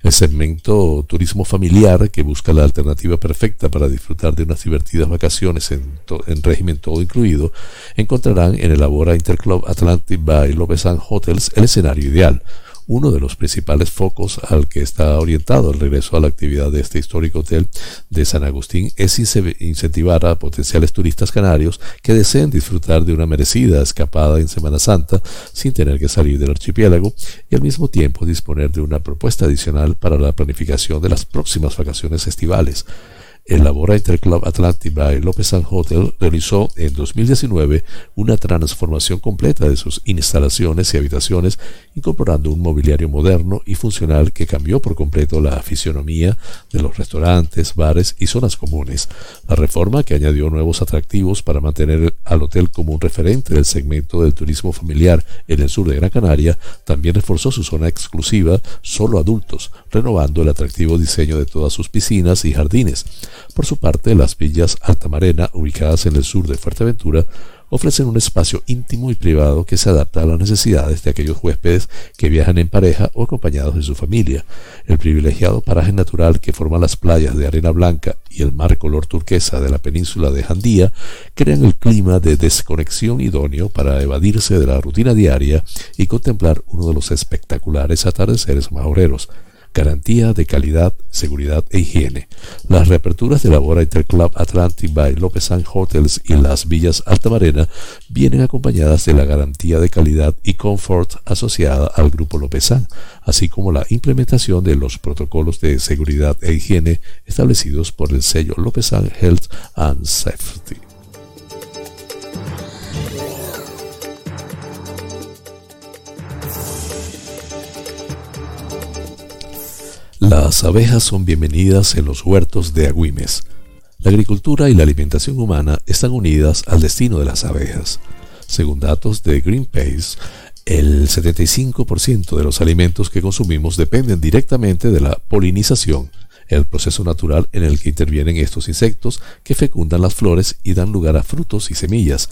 el segmento turismo familiar que busca la alternativa perfecta para disfrutar de unas divertidas vacaciones en, régimen todo incluido, encontrarán en el Abora Interclub Atlantic by Lopesan Hotels el escenario ideal uno de los principales focos al que está orientado el regreso a la actividad de este histórico hotel de San Agustín es incentivar a potenciales turistas canarios que deseen disfrutar de una merecida escapada en Semana Santa sin tener que salir del archipiélago y al mismo tiempo disponer de una propuesta adicional para la planificación de las próximas vacaciones estivales el Labora Interclub Atlantic by López Hotel realizó en 2019 una transformación completa de sus instalaciones y habitaciones, incorporando un mobiliario moderno y funcional que cambió por completo la fisionomía de los restaurantes, bares y zonas comunes. La reforma, que añadió nuevos atractivos para mantener al hotel como un referente del segmento del turismo familiar en el sur de Gran Canaria, también reforzó su zona exclusiva solo adultos, renovando el atractivo diseño de todas sus piscinas y jardines. Por su parte, las villas Altamarena, ubicadas en el sur de Fuerteventura, ofrecen un espacio íntimo y privado que se adapta a las necesidades de aquellos huéspedes que viajan en pareja o acompañados de su familia. El privilegiado paraje natural que forma las playas de arena blanca y el mar color turquesa de la península de Jandía crean el clima de desconexión idóneo para evadirse de la rutina diaria y contemplar uno de los espectaculares atardeceres majoreros garantía de calidad, seguridad e higiene. Las reaperturas de la Bora Interclub Atlantic by Lopezán Hotels y las Villas Altamarena vienen acompañadas de la garantía de calidad y confort asociada al Grupo Lopezán, así como la implementación de los protocolos de seguridad e higiene establecidos por el sello Lopezán Health and Safety. Las abejas son bienvenidas en los huertos de Agüimes. La agricultura y la alimentación humana están unidas al destino de las abejas. Según datos de Greenpeace, el 75% de los alimentos que consumimos dependen directamente de la polinización, el proceso natural en el que intervienen estos insectos que fecundan las flores y dan lugar a frutos y semillas,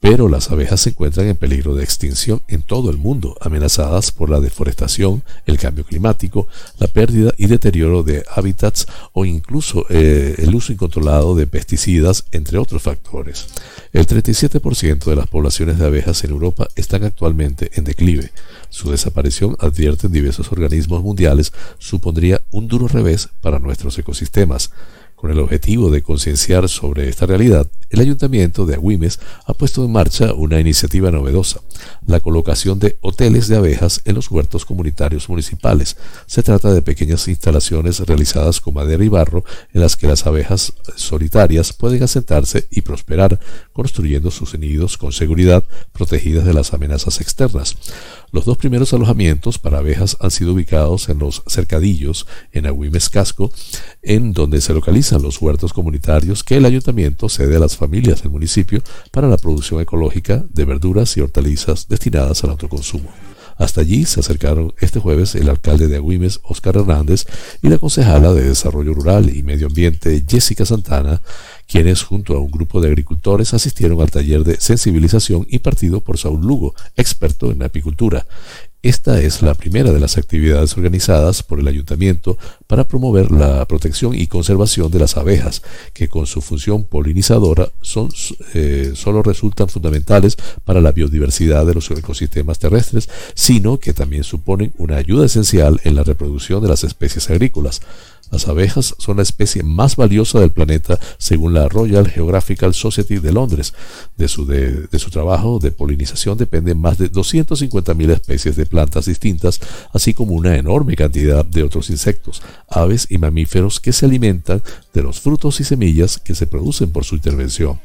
pero las abejas se encuentran en peligro de extinción en todo el mundo, amenazadas por la deforestación, el cambio climático, la pérdida y deterioro de hábitats o incluso eh, el uso incontrolado de pesticidas, entre otros factores. El 37% de las poblaciones de abejas en Europa están actualmente en declive. Su desaparición, advierten diversos organismos mundiales, supondría un duro revés para nuestros ecosistemas. Con el objetivo de concienciar sobre esta realidad, el Ayuntamiento de Agüimes ha puesto en marcha una iniciativa novedosa, la colocación de hoteles de abejas en los huertos comunitarios municipales. Se trata de pequeñas instalaciones realizadas con madera y barro en las que las abejas solitarias pueden asentarse y prosperar, construyendo sus nidos con seguridad, protegidas de las amenazas externas. Los dos primeros alojamientos para abejas han sido ubicados en los cercadillos, en Agüimes Casco, en donde se localizan los huertos comunitarios que el ayuntamiento cede a las familias del municipio para la producción ecológica de verduras y hortalizas destinadas al autoconsumo. Hasta allí se acercaron este jueves el alcalde de Agüimes, Óscar Hernández, y la concejala de Desarrollo Rural y Medio Ambiente, Jessica Santana, quienes junto a un grupo de agricultores asistieron al taller de sensibilización impartido por Saúl Lugo, experto en apicultura. Esta es la primera de las actividades organizadas por el ayuntamiento para promover la protección y conservación de las abejas, que con su función polinizadora son, eh, solo resultan fundamentales para la biodiversidad de los ecosistemas terrestres, sino que también suponen una ayuda esencial en la reproducción de las especies agrícolas. Las abejas son la especie más valiosa del planeta según la Royal Geographical Society de Londres. De su, trabajo de polinización dependen más de 250.000 especies de plantas distintas, así como una enorme cantidad de otros insectos, aves y mamíferos que se alimentan de los frutos y semillas que se producen por su intervención.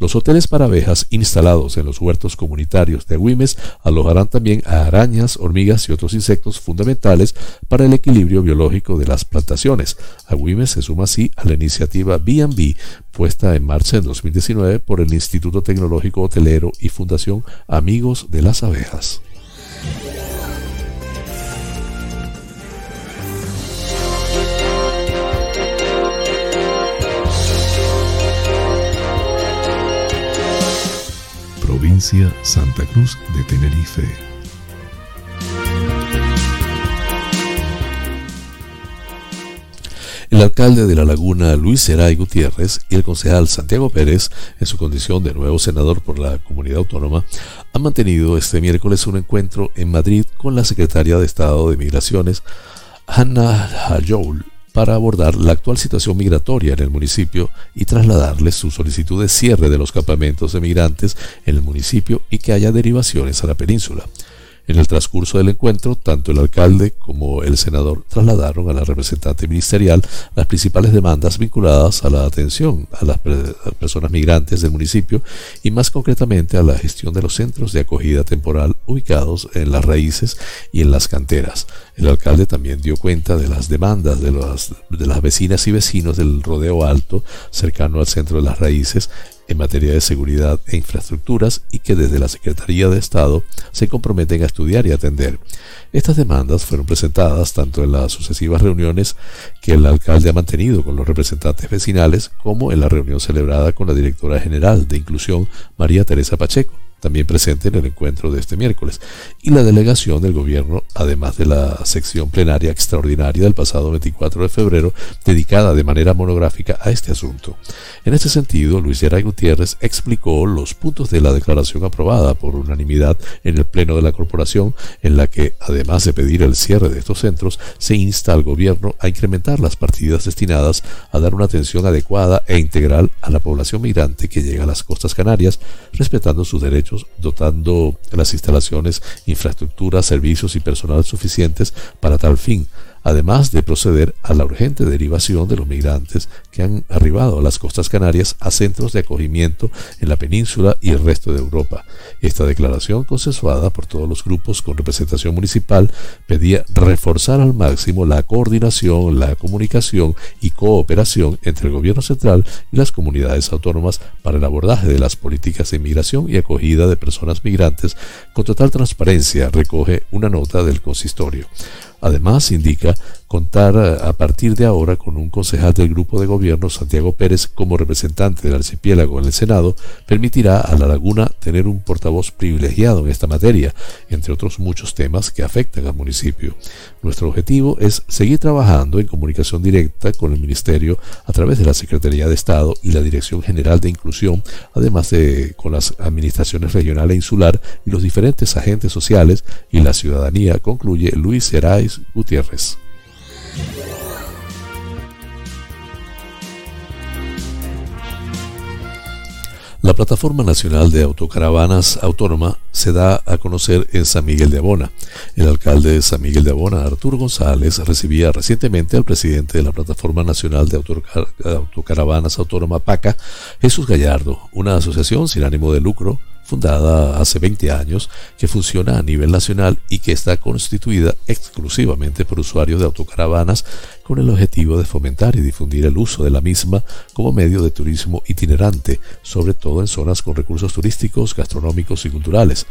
Los hoteles para abejas instalados en los huertos comunitarios de Agüimes alojarán también a arañas, hormigas y otros insectos fundamentales para el equilibrio biológico de las plantaciones. Agüimes se suma así a la iniciativa B&B puesta en marcha en 2019 por el Instituto Tecnológico Hotelero y Fundación Amigos de las Abejas. Santa Cruz de Tenerife. El alcalde de La Laguna, Luis Seray Gutiérrez, y el concejal Santiago Pérez, en su condición de nuevo senador por la comunidad autónoma, han mantenido este miércoles un encuentro en Madrid con la secretaria de Estado de Migraciones, Hannah Hayoul, para abordar la actual situación migratoria en el municipio y trasladarles su solicitud de cierre de los campamentos de migrantes en el municipio y que haya derivaciones a la península. En el transcurso del encuentro, tanto el alcalde como el senador trasladaron a la representante ministerial las principales demandas vinculadas a la atención a las, personas migrantes del municipio y más concretamente a la gestión de los centros de acogida temporal ubicados en las raíces y en las canteras. El alcalde también dio cuenta de las demandas de, las vecinas y vecinos del rodeo alto cercano al centro de las raíces en materia de seguridad e infraestructuras y que desde la Secretaría de Estado se comprometen a estudiar y atender. Estas demandas fueron presentadas tanto en las sucesivas reuniones que el alcalde ha mantenido con los representantes vecinales como en la reunión celebrada con la directora general de Inclusión, María Teresa Pacheco también presente en el encuentro de este miércoles, y la delegación del gobierno, además de la sección plenaria extraordinaria del pasado 24 de febrero, dedicada de manera monográfica a este asunto. En este sentido, Luis Geray Gutiérrez explicó los puntos de la declaración aprobada por unanimidad en el Pleno de la Corporación, en la que, además de pedir el cierre de estos centros, se insta al gobierno a incrementar las partidas destinadas a dar una atención adecuada e integral a la población migrante que llega a las costas canarias, respetando sus derechos dotando las instalaciones, infraestructura, servicios y personal suficientes para tal fin, además de proceder a la urgente derivación de los migrantes que han arribado a las costas canarias a centros de acogimiento en la península y el resto de Europa. Esta declaración, consensuada por todos los grupos con representación municipal, pedía reforzar al máximo la coordinación, la comunicación y cooperación entre el gobierno central y las comunidades autónomas para el abordaje de las políticas de inmigración y acogida de personas migrantes con total transparencia, recoge una nota del consistorio. Además, indica contar a partir de ahora con un concejal del grupo de gobierno, Santiago Pérez, como representante del archipiélago en el Senado, permitirá a La Laguna tener un portavoz privilegiado en esta materia, entre otros muchos temas que afectan al municipio. Nuestro objetivo es seguir trabajando en comunicación directa con el Ministerio a través de la Secretaría de Estado y la Dirección General de Inclusión, además de con las administraciones regional e insular y los diferentes agentes sociales y la ciudadanía, concluye Luis Seráis Gutiérrez. La Plataforma Nacional de Autocaravanas Autónoma se da a conocer en San Miguel de Abona. El alcalde de San Miguel de Abona, Arturo González, recibía recientemente al presidente de la Plataforma Nacional de Autocaravanas Autónoma PACA, Jesús Gallardo, una asociación sin ánimo de lucro fundada hace 20 años, que funciona a nivel nacional y que está constituida exclusivamente por usuarios de autocaravanas con el objetivo de fomentar y difundir el uso de la misma como medio de turismo itinerante, sobre todo en zonas con recursos turísticos, gastronómicos y culturales.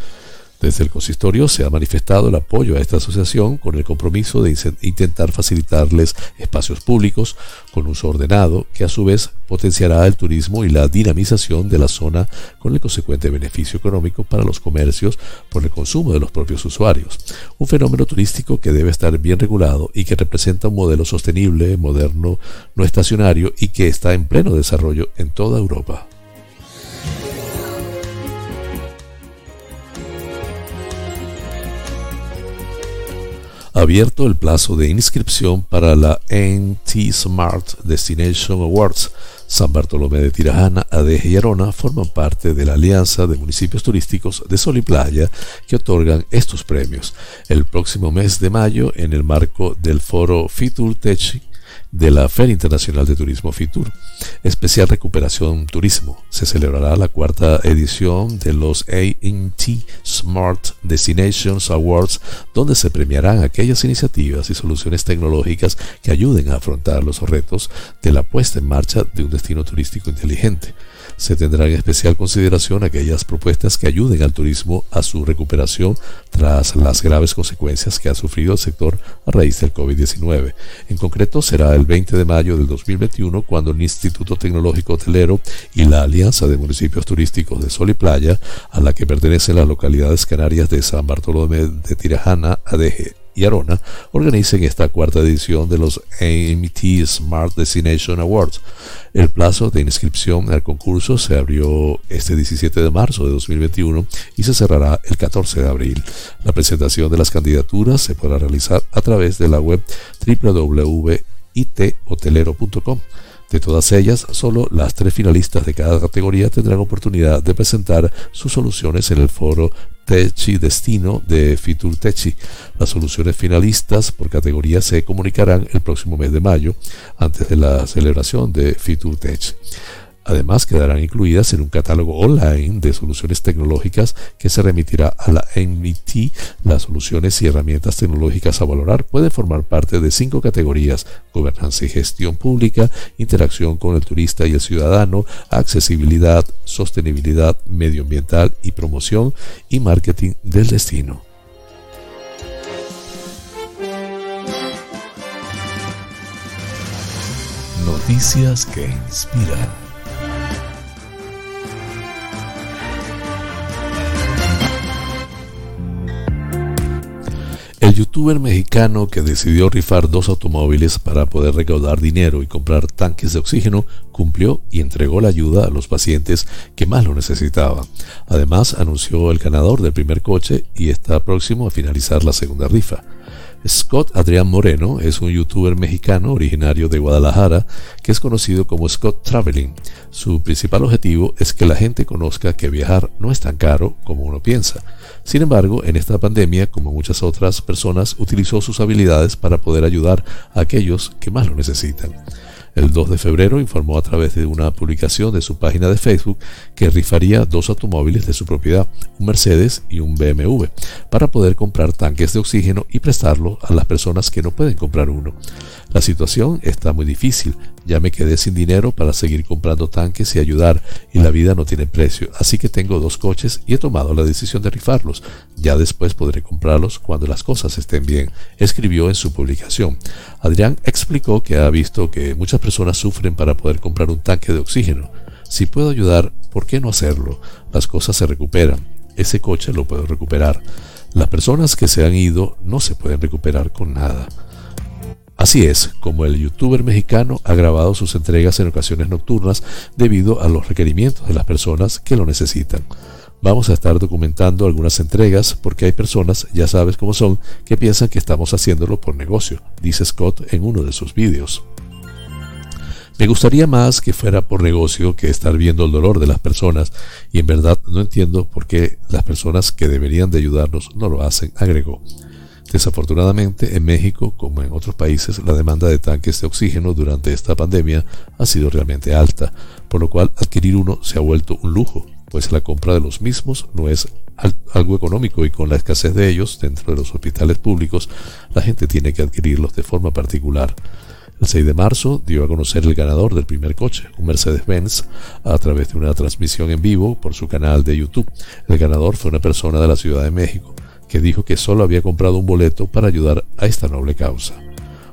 Desde el consistorio se ha manifestado el apoyo a esta asociación con el compromiso de intentar facilitarles espacios públicos con uso ordenado que a su vez potenciará el turismo y la dinamización de la zona con el consecuente beneficio económico para los comercios por el consumo de los propios usuarios. Un fenómeno turístico que debe estar bien regulado y que representa un modelo sostenible, moderno, no estacionario y que está en pleno desarrollo en toda Europa. Abierto el plazo de inscripción para la NT Smart Destination Awards. San Bartolomé de Tirajana, Adeje y Arona forman parte de la alianza de municipios turísticos de Sol y Playa que otorgan estos premios. El próximo mes de mayo, en el marco del foro Fitur Tech de la Feria Internacional de Turismo FITUR, especial recuperación turismo. Se celebrará la cuarta edición de los ANT Smart Destinations Awards, donde se premiarán aquellas iniciativas y soluciones tecnológicas que ayuden a afrontar los retos de la puesta en marcha de un destino turístico inteligente se tendrá en especial consideración aquellas propuestas que ayuden al turismo a su recuperación tras las graves consecuencias que ha sufrido el sector a raíz del COVID-19. En concreto, será el 20 de mayo del 2021 cuando el Instituto Tecnológico Hotelero y la Alianza de Municipios Turísticos de Sol y Playa, a la que pertenecen las localidades canarias de San Bartolomé de Tirajana, Adeje y Arona organicen esta cuarta edición de los AMT Smart Destination Awards. El plazo de inscripción al concurso se abrió este 17 de marzo de 2021 y se cerrará el 14 de abril. La presentación de las candidaturas se podrá realizar a través de la web www.ithotelero.com. De todas ellas, solo las tres finalistas de cada categoría tendrán oportunidad de presentar sus soluciones en el foro Techi Destino de Fitur Techi. Las soluciones finalistas por categoría se comunicarán el próximo mes de mayo, antes de la celebración de Fitur Techi. Además, quedarán incluidas en un catálogo online de soluciones tecnológicas que se remitirá a la MIT. Las soluciones y herramientas tecnológicas a valorar pueden formar parte de cinco categorías: gobernanza y gestión pública, interacción con el turista y el ciudadano, accesibilidad, sostenibilidad medioambiental y promoción, y marketing del destino. Noticias que inspiran. El youtuber mexicano que decidió rifar dos automóviles para poder recaudar dinero y comprar tanques de oxígeno cumplió y entregó la ayuda a los pacientes que más lo necesitaban. Además, anunció el ganador del primer coche y está próximo a finalizar la segunda rifa. Scott Adrián Moreno es un youtuber mexicano originario de Guadalajara que es conocido como Scott Traveling. Su principal objetivo es que la gente conozca que viajar no es tan caro como uno piensa. Sin embargo, en esta pandemia, como muchas otras personas, utilizó sus habilidades para poder ayudar a aquellos que más lo necesitan. El 2 de febrero informó a través de una publicación de su página de Facebook que rifaría dos automóviles de su propiedad, un Mercedes y un BMW, para poder comprar tanques de oxígeno y prestarlo a las personas que no pueden comprar uno. La situación está muy difícil, ya me quedé sin dinero para seguir comprando tanques y ayudar, y la vida no tiene precio, así que tengo dos coches y he tomado la decisión de rifarlos. Ya después podré comprarlos cuando las cosas estén bien, escribió en su publicación. Adrián explicó que ha visto que muchas personas sufren para poder comprar un tanque de oxígeno. Si puedo ayudar, ¿por qué no hacerlo? Las cosas se recuperan. Ese coche lo puedo recuperar. Las personas que se han ido no se pueden recuperar con nada. Así es, como el youtuber mexicano ha grabado sus entregas en ocasiones nocturnas debido a los requerimientos de las personas que lo necesitan. Vamos a estar documentando algunas entregas porque hay personas, ya sabes cómo son, que piensan que estamos haciéndolo por negocio, dice Scott en uno de sus vídeos. Me gustaría más que fuera por negocio que estar viendo el dolor de las personas y en verdad no entiendo por qué las personas que deberían de ayudarnos no lo hacen, agregó. Desafortunadamente, en México, como en otros países, la demanda de tanques de oxígeno durante esta pandemia ha sido realmente alta, por lo cual adquirir uno se ha vuelto un lujo, pues la compra de los mismos no es algo económico y con la escasez de ellos dentro de los hospitales públicos, la gente tiene que adquirirlos de forma particular. El 6 de marzo dio a conocer el ganador del primer coche, un Mercedes-Benz, a través de una transmisión en vivo por su canal de YouTube. El ganador fue una persona de la Ciudad de México que dijo que solo había comprado un boleto para ayudar a esta noble causa.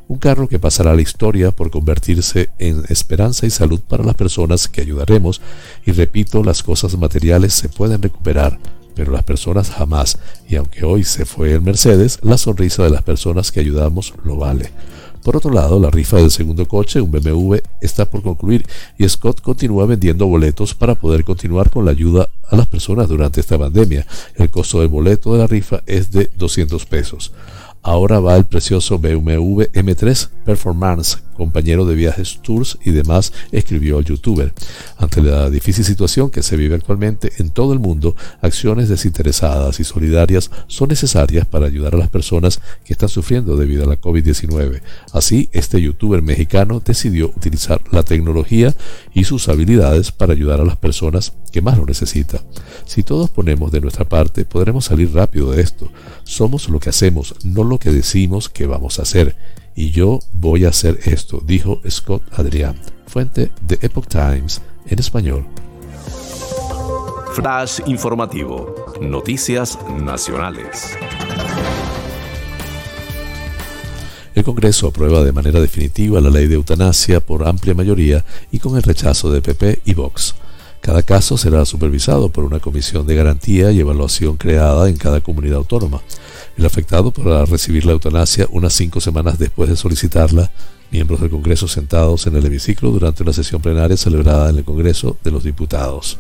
Un carro que pasará a la historia por convertirse en esperanza y salud para las personas que ayudaremos, y repito, las cosas materiales se pueden recuperar, pero las personas jamás, y aunque hoy se fue el Mercedes, la sonrisa de las personas que ayudamos lo vale. Por otro lado, la rifa del segundo coche, un BMW, está por concluir y Scott continúa vendiendo boletos para poder continuar con la ayuda a las personas durante esta pandemia. El costo del boleto de la rifa es de 200 pesos. Ahora va el precioso BMW M3 Performance, compañero de viajes, tours y demás, escribió el youtuber. Ante la difícil situación que se vive actualmente en todo el mundo, acciones desinteresadas y solidarias son necesarias para ayudar a las personas que están sufriendo debido a la COVID-19. Así, este youtuber mexicano decidió utilizar la tecnología y sus habilidades para ayudar a las personas que más lo necesitan. Si todos ponemos de nuestra parte, podremos salir rápido de esto. Somos lo que hacemos, no lo que decimos que vamos a hacer. Y yo voy a hacer esto, dijo Scott Adrián, fuente de Epoch Times en español.
Flash informativo. Noticias nacionales.
El Congreso aprueba de manera definitiva la ley de eutanasia por amplia mayoría y con el rechazo de PP y Vox. Cada caso será supervisado por una comisión de garantía y evaluación creada en cada comunidad autónoma. El afectado podrá recibir la eutanasia unas cinco semanas después de solicitarla. Miembros del Congreso sentados en el hemiciclo durante una sesión plenaria celebrada en el Congreso de los Diputados.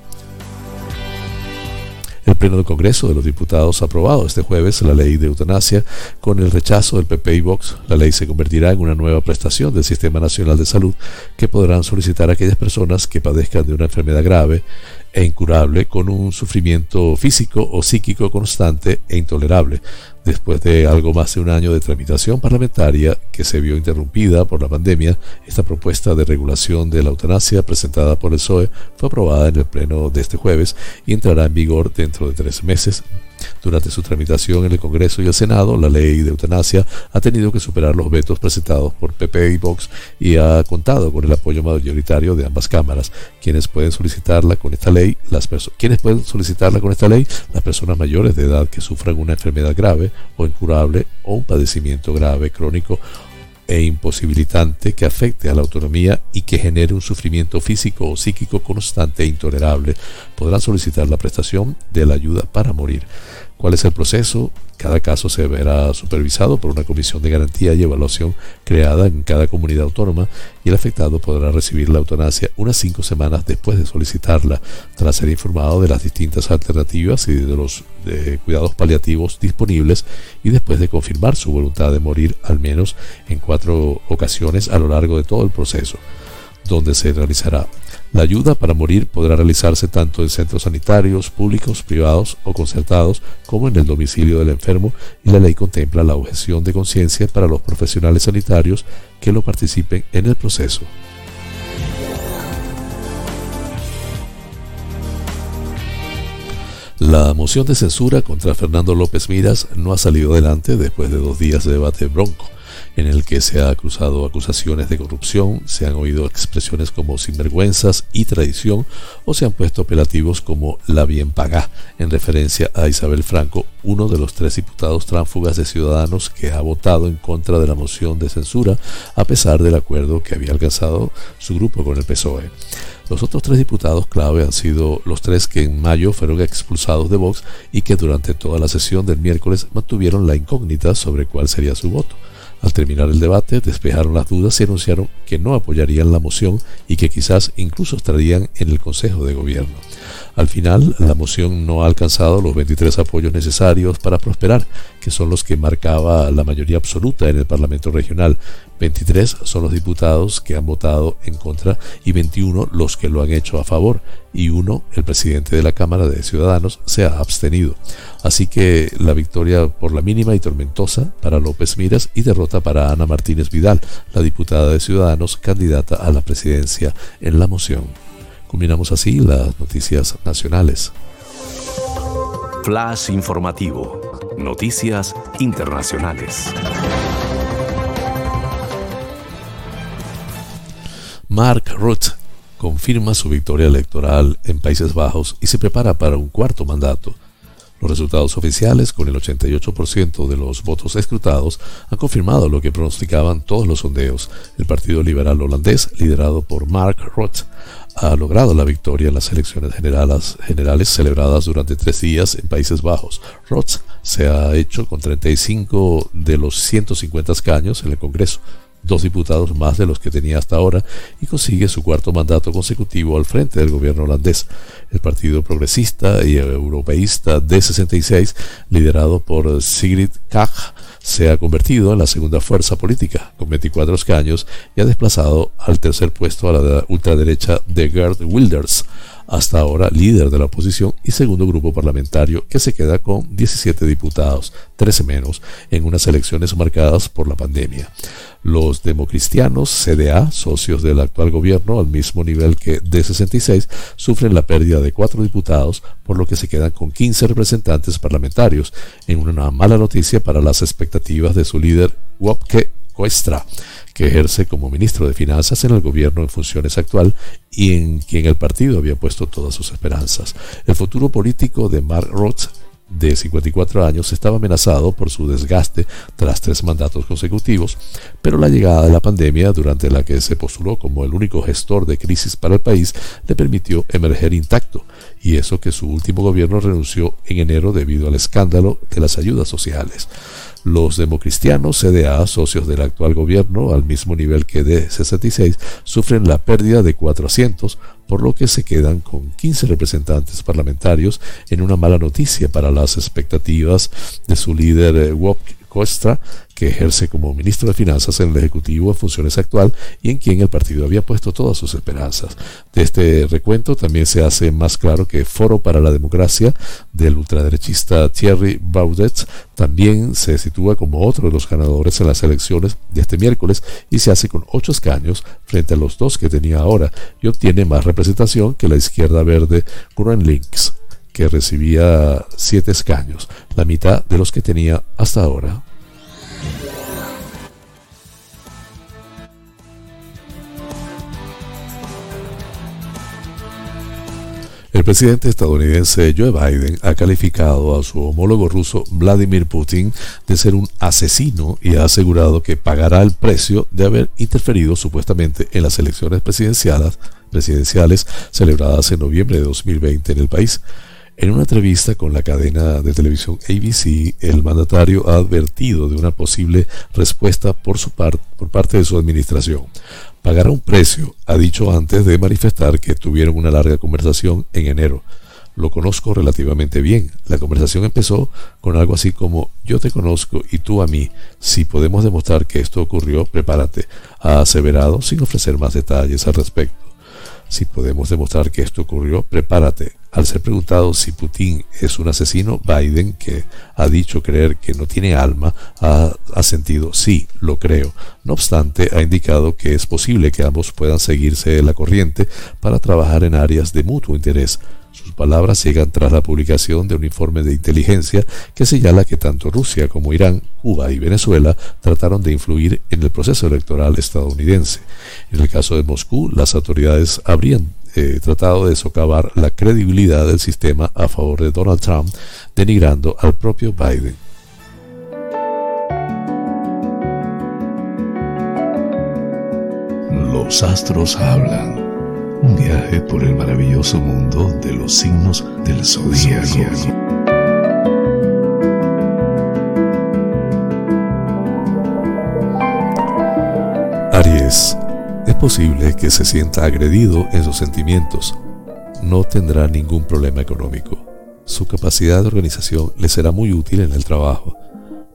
El Pleno del Congreso de los Diputados ha aprobado este jueves la ley de eutanasia con el rechazo del PP y Vox. La ley se convertirá en una nueva prestación del Sistema Nacional de Salud que podrán solicitar aquellas personas que padezcan de una enfermedad grave e incurable con un sufrimiento físico o psíquico constante e intolerable, Después de algo más de un año de tramitación parlamentaria que se vio interrumpida por la pandemia, esta propuesta de regulación de la eutanasia presentada por el PSOE fue aprobada en el Pleno de este jueves y entrará en vigor dentro de tres meses. Durante su tramitación en el Congreso y el Senado, la ley de eutanasia ha tenido que superar los vetos presentados por PP y Vox y ha contado con el apoyo mayoritario de ambas cámaras. Quienes pueden solicitarla con esta ley, las personas mayores de edad que sufran una enfermedad grave o incurable o un padecimiento grave, crónico e imposibilitante que afecte a la autonomía y que genere un sufrimiento físico o psíquico constante e intolerable, podrán solicitar la prestación de la ayuda para morir. ¿Cuál es el proceso? Cada caso se verá supervisado por una comisión de garantía y evaluación creada en cada comunidad autónoma y el afectado podrá recibir la eutanasia unas cinco semanas después de solicitarla, tras ser informado de las distintas alternativas y de los cuidados paliativos disponibles y después de confirmar su voluntad de morir al menos en cuatro ocasiones a lo largo de todo el proceso, donde se realizará la ayuda para morir podrá realizarse tanto en centros sanitarios, públicos, privados o concertados, como en el domicilio del enfermo, y la ley contempla la objeción de conciencia para los profesionales sanitarios que lo participen en el proceso. La moción de censura contra Fernando López Miras no ha salido adelante después de dos días de debate bronco en el que se ha cruzado acusaciones de corrupción, se han oído expresiones como sinvergüenzas y traición, o se han puesto apelativos como la bien pagá, en referencia a Isabel Franco, uno de los tres diputados tránfugas de Ciudadanos que ha votado en contra de la moción de censura, a pesar del acuerdo que había alcanzado su grupo con el PSOE. Los otros tres diputados clave han sido los tres que en mayo fueron expulsados de Vox y que durante toda la sesión del miércoles mantuvieron la incógnita sobre cuál sería su voto. Al terminar el debate, despejaron las dudas y anunciaron que no apoyarían la moción y que quizás incluso estarían en el Consejo de Gobierno. Al final, la moción no ha alcanzado los 23 apoyos necesarios para prosperar, que son los que marcaba la mayoría absoluta en el Parlamento regional. 23 son los diputados que han votado en contra y 21 los que lo han hecho a favor, y uno, el presidente de la Cámara de Ciudadanos, se ha abstenido. Así que la victoria por la mínima y tormentosa para López Miras y derrota para Ana Martínez Vidal, la diputada de Ciudadanos, candidata a la presidencia en la moción. Combinamos así las noticias nacionales.
Flash informativo. Noticias internacionales.
Mark Rutte confirma su victoria electoral en Países Bajos y se prepara para un cuarto mandato. Los resultados oficiales, con el 88% de los votos escrutados, han confirmado lo que pronosticaban todos los sondeos. El Partido Liberal Holandés, liderado por Mark Rutte, ha logrado la victoria en las elecciones generales, generales celebradas durante tres días en Países Bajos. Roth se ha hecho con 35 de los 150 escaños en el Congreso, dos diputados más de los que tenía hasta ahora, y consigue su cuarto mandato consecutivo al frente del gobierno holandés. El Partido Progresista y Europeísta D66, liderado por Sigrid Kaag, se ha convertido en la segunda fuerza política, con 24 escaños, y ha desplazado al tercer puesto a la ultraderecha de Gerd Wilders, hasta ahora líder de la oposición y segundo grupo parlamentario que se queda con 17 diputados, 13 menos, en unas elecciones marcadas por la pandemia. Los democristianos, CDA, socios del actual gobierno al mismo nivel que D66, sufren la pérdida de cuatro diputados, por lo que se quedan con 15 representantes parlamentarios, en una mala noticia para las expectativas de su líder Wopke Koestra que ejerce como ministro de Finanzas en el gobierno en funciones actual y en quien el partido había puesto todas sus esperanzas. El futuro político de Mark Roth de 54 años estaba amenazado por su desgaste tras tres mandatos consecutivos, pero la llegada de la pandemia, durante la que se postuló como el único gestor de crisis para el país, le permitió emerger intacto, y eso que su último gobierno renunció en enero debido al escándalo de las ayudas sociales. Los democristianos, CDA, socios del actual gobierno, al mismo nivel que D66, sufren la pérdida de cuatro asientos, por lo que se quedan con 15 representantes parlamentarios en una mala noticia para las expectativas de su líder eh, Que ejerce como ministro de Finanzas en el Ejecutivo en funciones actual y en quien el partido había puesto todas sus esperanzas. De este recuento también se hace más claro que Foro para la Democracia del ultraderechista Thierry Baudet también se sitúa como otro de los ganadores en las elecciones de este miércoles y se hace con ocho escaños frente a los dos que tenía ahora y obtiene más representación que la izquierda verde Links que recibía siete escaños, la mitad de los que tenía hasta ahora. El presidente estadounidense Joe Biden ha calificado a su homólogo ruso Vladimir Putin de ser un asesino y ha asegurado que pagará el precio de haber interferido supuestamente en las elecciones presidenciales, celebradas en noviembre de 2020 en el país. En una entrevista con la cadena de televisión ABC, el mandatario ha advertido de una posible respuesta por, su parte de su administración. Pagará un precio, ha dicho antes de manifestar que tuvieron una larga conversación en enero. Lo conozco relativamente bien. La conversación empezó con algo así como yo te conozco y tú a mí. Si podemos demostrar que esto ocurrió, prepárate, ha aseverado sin ofrecer más detalles al respecto. Si podemos demostrar que esto ocurrió, prepárate. Al ser preguntado si Putin es un asesino, Biden, que ha dicho creer que no tiene alma, ha, sentido sí, lo creo. No obstante, ha indicado que es posible que ambos puedan seguirse la corriente para trabajar en áreas de mutuo interés. Sus palabras llegan tras la publicación de un informe de inteligencia que señala que tanto Rusia como Irán, Cuba y Venezuela trataron de influir en el proceso electoral estadounidense. En el caso de Moscú, las autoridades habrían eh, tratado de socavar la credibilidad del sistema a favor de Donald Trump, denigrando al propio Biden.
Los astros hablan. Un viaje por el maravilloso mundo de los signos del zodíaco.
Aries es posible que se sienta agredido en sus sentimientos. No tendrá ningún problema económico. Su capacidad de organización le será muy útil en el trabajo.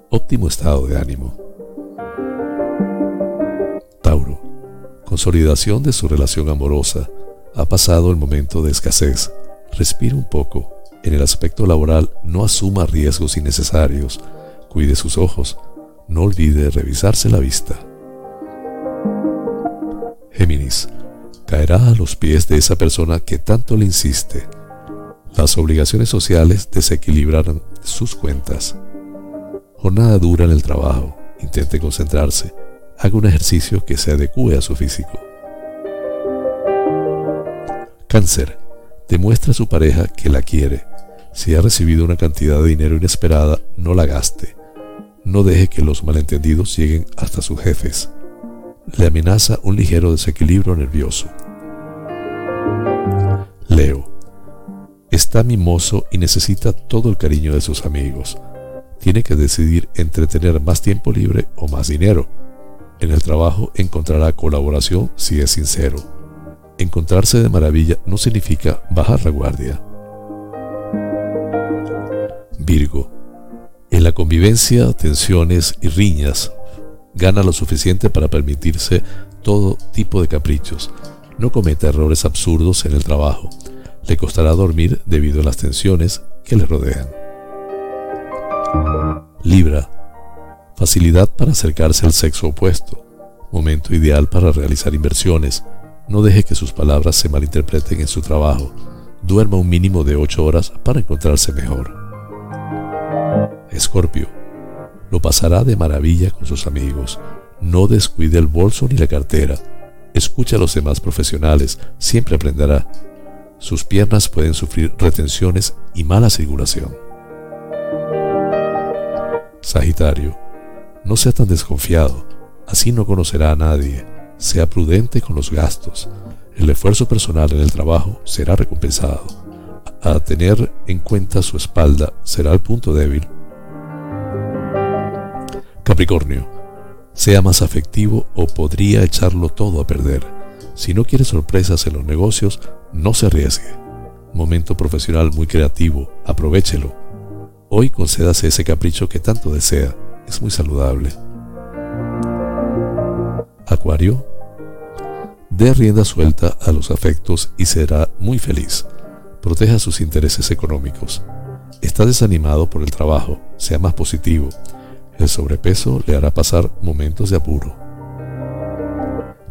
Óptimo estado de ánimo. Tauro. Consolidación de su relación amorosa. Ha pasado el momento de escasez. Respira un poco. En el aspecto laboral no asuma riesgos innecesarios. Cuide sus ojos. No olvide revisarse la vista. Géminis, caerá a los pies de esa persona que tanto le insiste. Las obligaciones sociales desequilibrarán sus cuentas. Jornada dura en el trabajo. Intente concentrarse. Haga un ejercicio que se adecue a su físico. Cáncer. Demuestra a su pareja que la quiere. Si ha recibido una cantidad de dinero inesperada, no la gaste. No deje que los malentendidos lleguen hasta sus jefes le amenaza un ligero desequilibrio nervioso. Leo. Está mimoso y necesita todo el cariño de sus amigos. Tiene que decidir entre tener más tiempo libre o más dinero. En el trabajo encontrará colaboración si es sincero. Encontrarse de maravilla no significa bajar la guardia. Virgo En la convivencia, tensiones y riñas, gana lo suficiente para permitirse todo tipo de caprichos. No cometa errores absurdos en el trabajo. Le costará dormir debido a las tensiones que le rodean. Libra. Facilidad para acercarse al sexo opuesto. Momento ideal para realizar inversiones. No deje que sus palabras se malinterpreten en su trabajo. Duerma un mínimo de 8 horas para encontrarse mejor. Escorpio. Lo pasará de maravilla con sus amigos. No descuide el bolso ni la cartera. Escucha a los demás profesionales, siempre aprenderá. Sus piernas pueden sufrir retenciones y mala circulación. Sagitario. No sea tan desconfiado, así no conocerá a nadie. Sea prudente con los gastos. El esfuerzo personal en el trabajo será recompensado. A tener en cuenta su espalda será el punto débil. Capricornio. Sea más afectivo o podría echarlo todo a perder. Si no quiere sorpresas en los negocios, no se arriesgue. Momento profesional muy creativo, aprovechelo. Hoy concédase ese capricho que tanto desea, es muy saludable. Acuario, dé rienda suelta a los afectos y será muy feliz. Proteja sus intereses económicos. Está desanimado por el trabajo, sea más positivo. El sobrepeso le hará pasar momentos de apuro.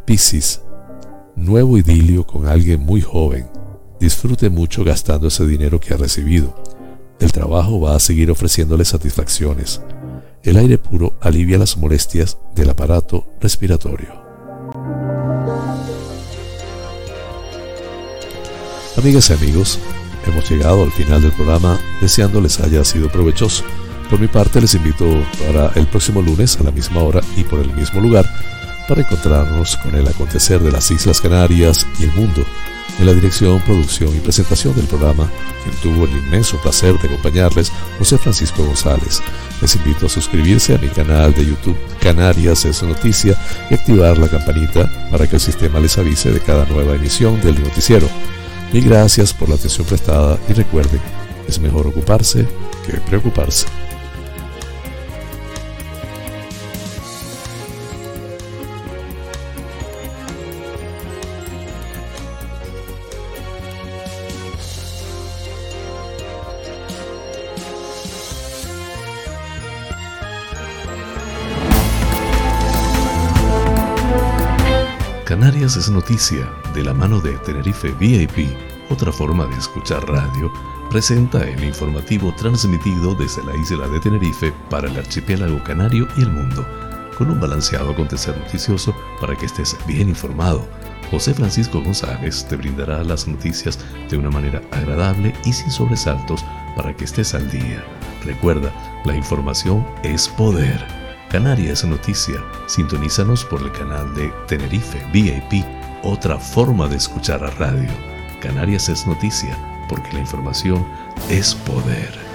Piscis, nuevo idilio con alguien muy joven. Disfrute mucho gastando ese dinero que ha recibido. El trabajo va a seguir ofreciéndole satisfacciones. El aire puro alivia las molestias del aparato respiratorio. Amigas y amigos, hemos llegado al final del programa deseando les haya sido provechoso. Por mi parte les invito para el próximo lunes a la misma hora y por el mismo lugar para encontrarnos con el acontecer de las Islas Canarias y el mundo. En la dirección, producción y presentación del programa, quien tuvo el inmenso placer de acompañarles, José Francisco González. Les invito a suscribirse a mi canal de YouTube Canarias es Noticia y activar la campanita para que el sistema les avise de cada nueva emisión del noticiero. Mil gracias por la atención prestada y recuerden, es mejor ocuparse que preocuparse. Noticia de la mano de Tenerife VIP, otra forma de escuchar radio, presenta el informativo transmitido desde la isla de Tenerife para el archipiélago canario y el mundo, con un balanceado acontecer noticioso para que estés bien informado. José Francisco González te brindará las noticias de una manera agradable y sin sobresaltos para que estés al día. Recuerda, la información es poder. Canarias Noticia. Sintonízanos por el canal de Tenerife VIP, otra forma de escuchar a radio. Canarias es noticia, porque la información es poder.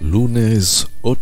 Lunes 8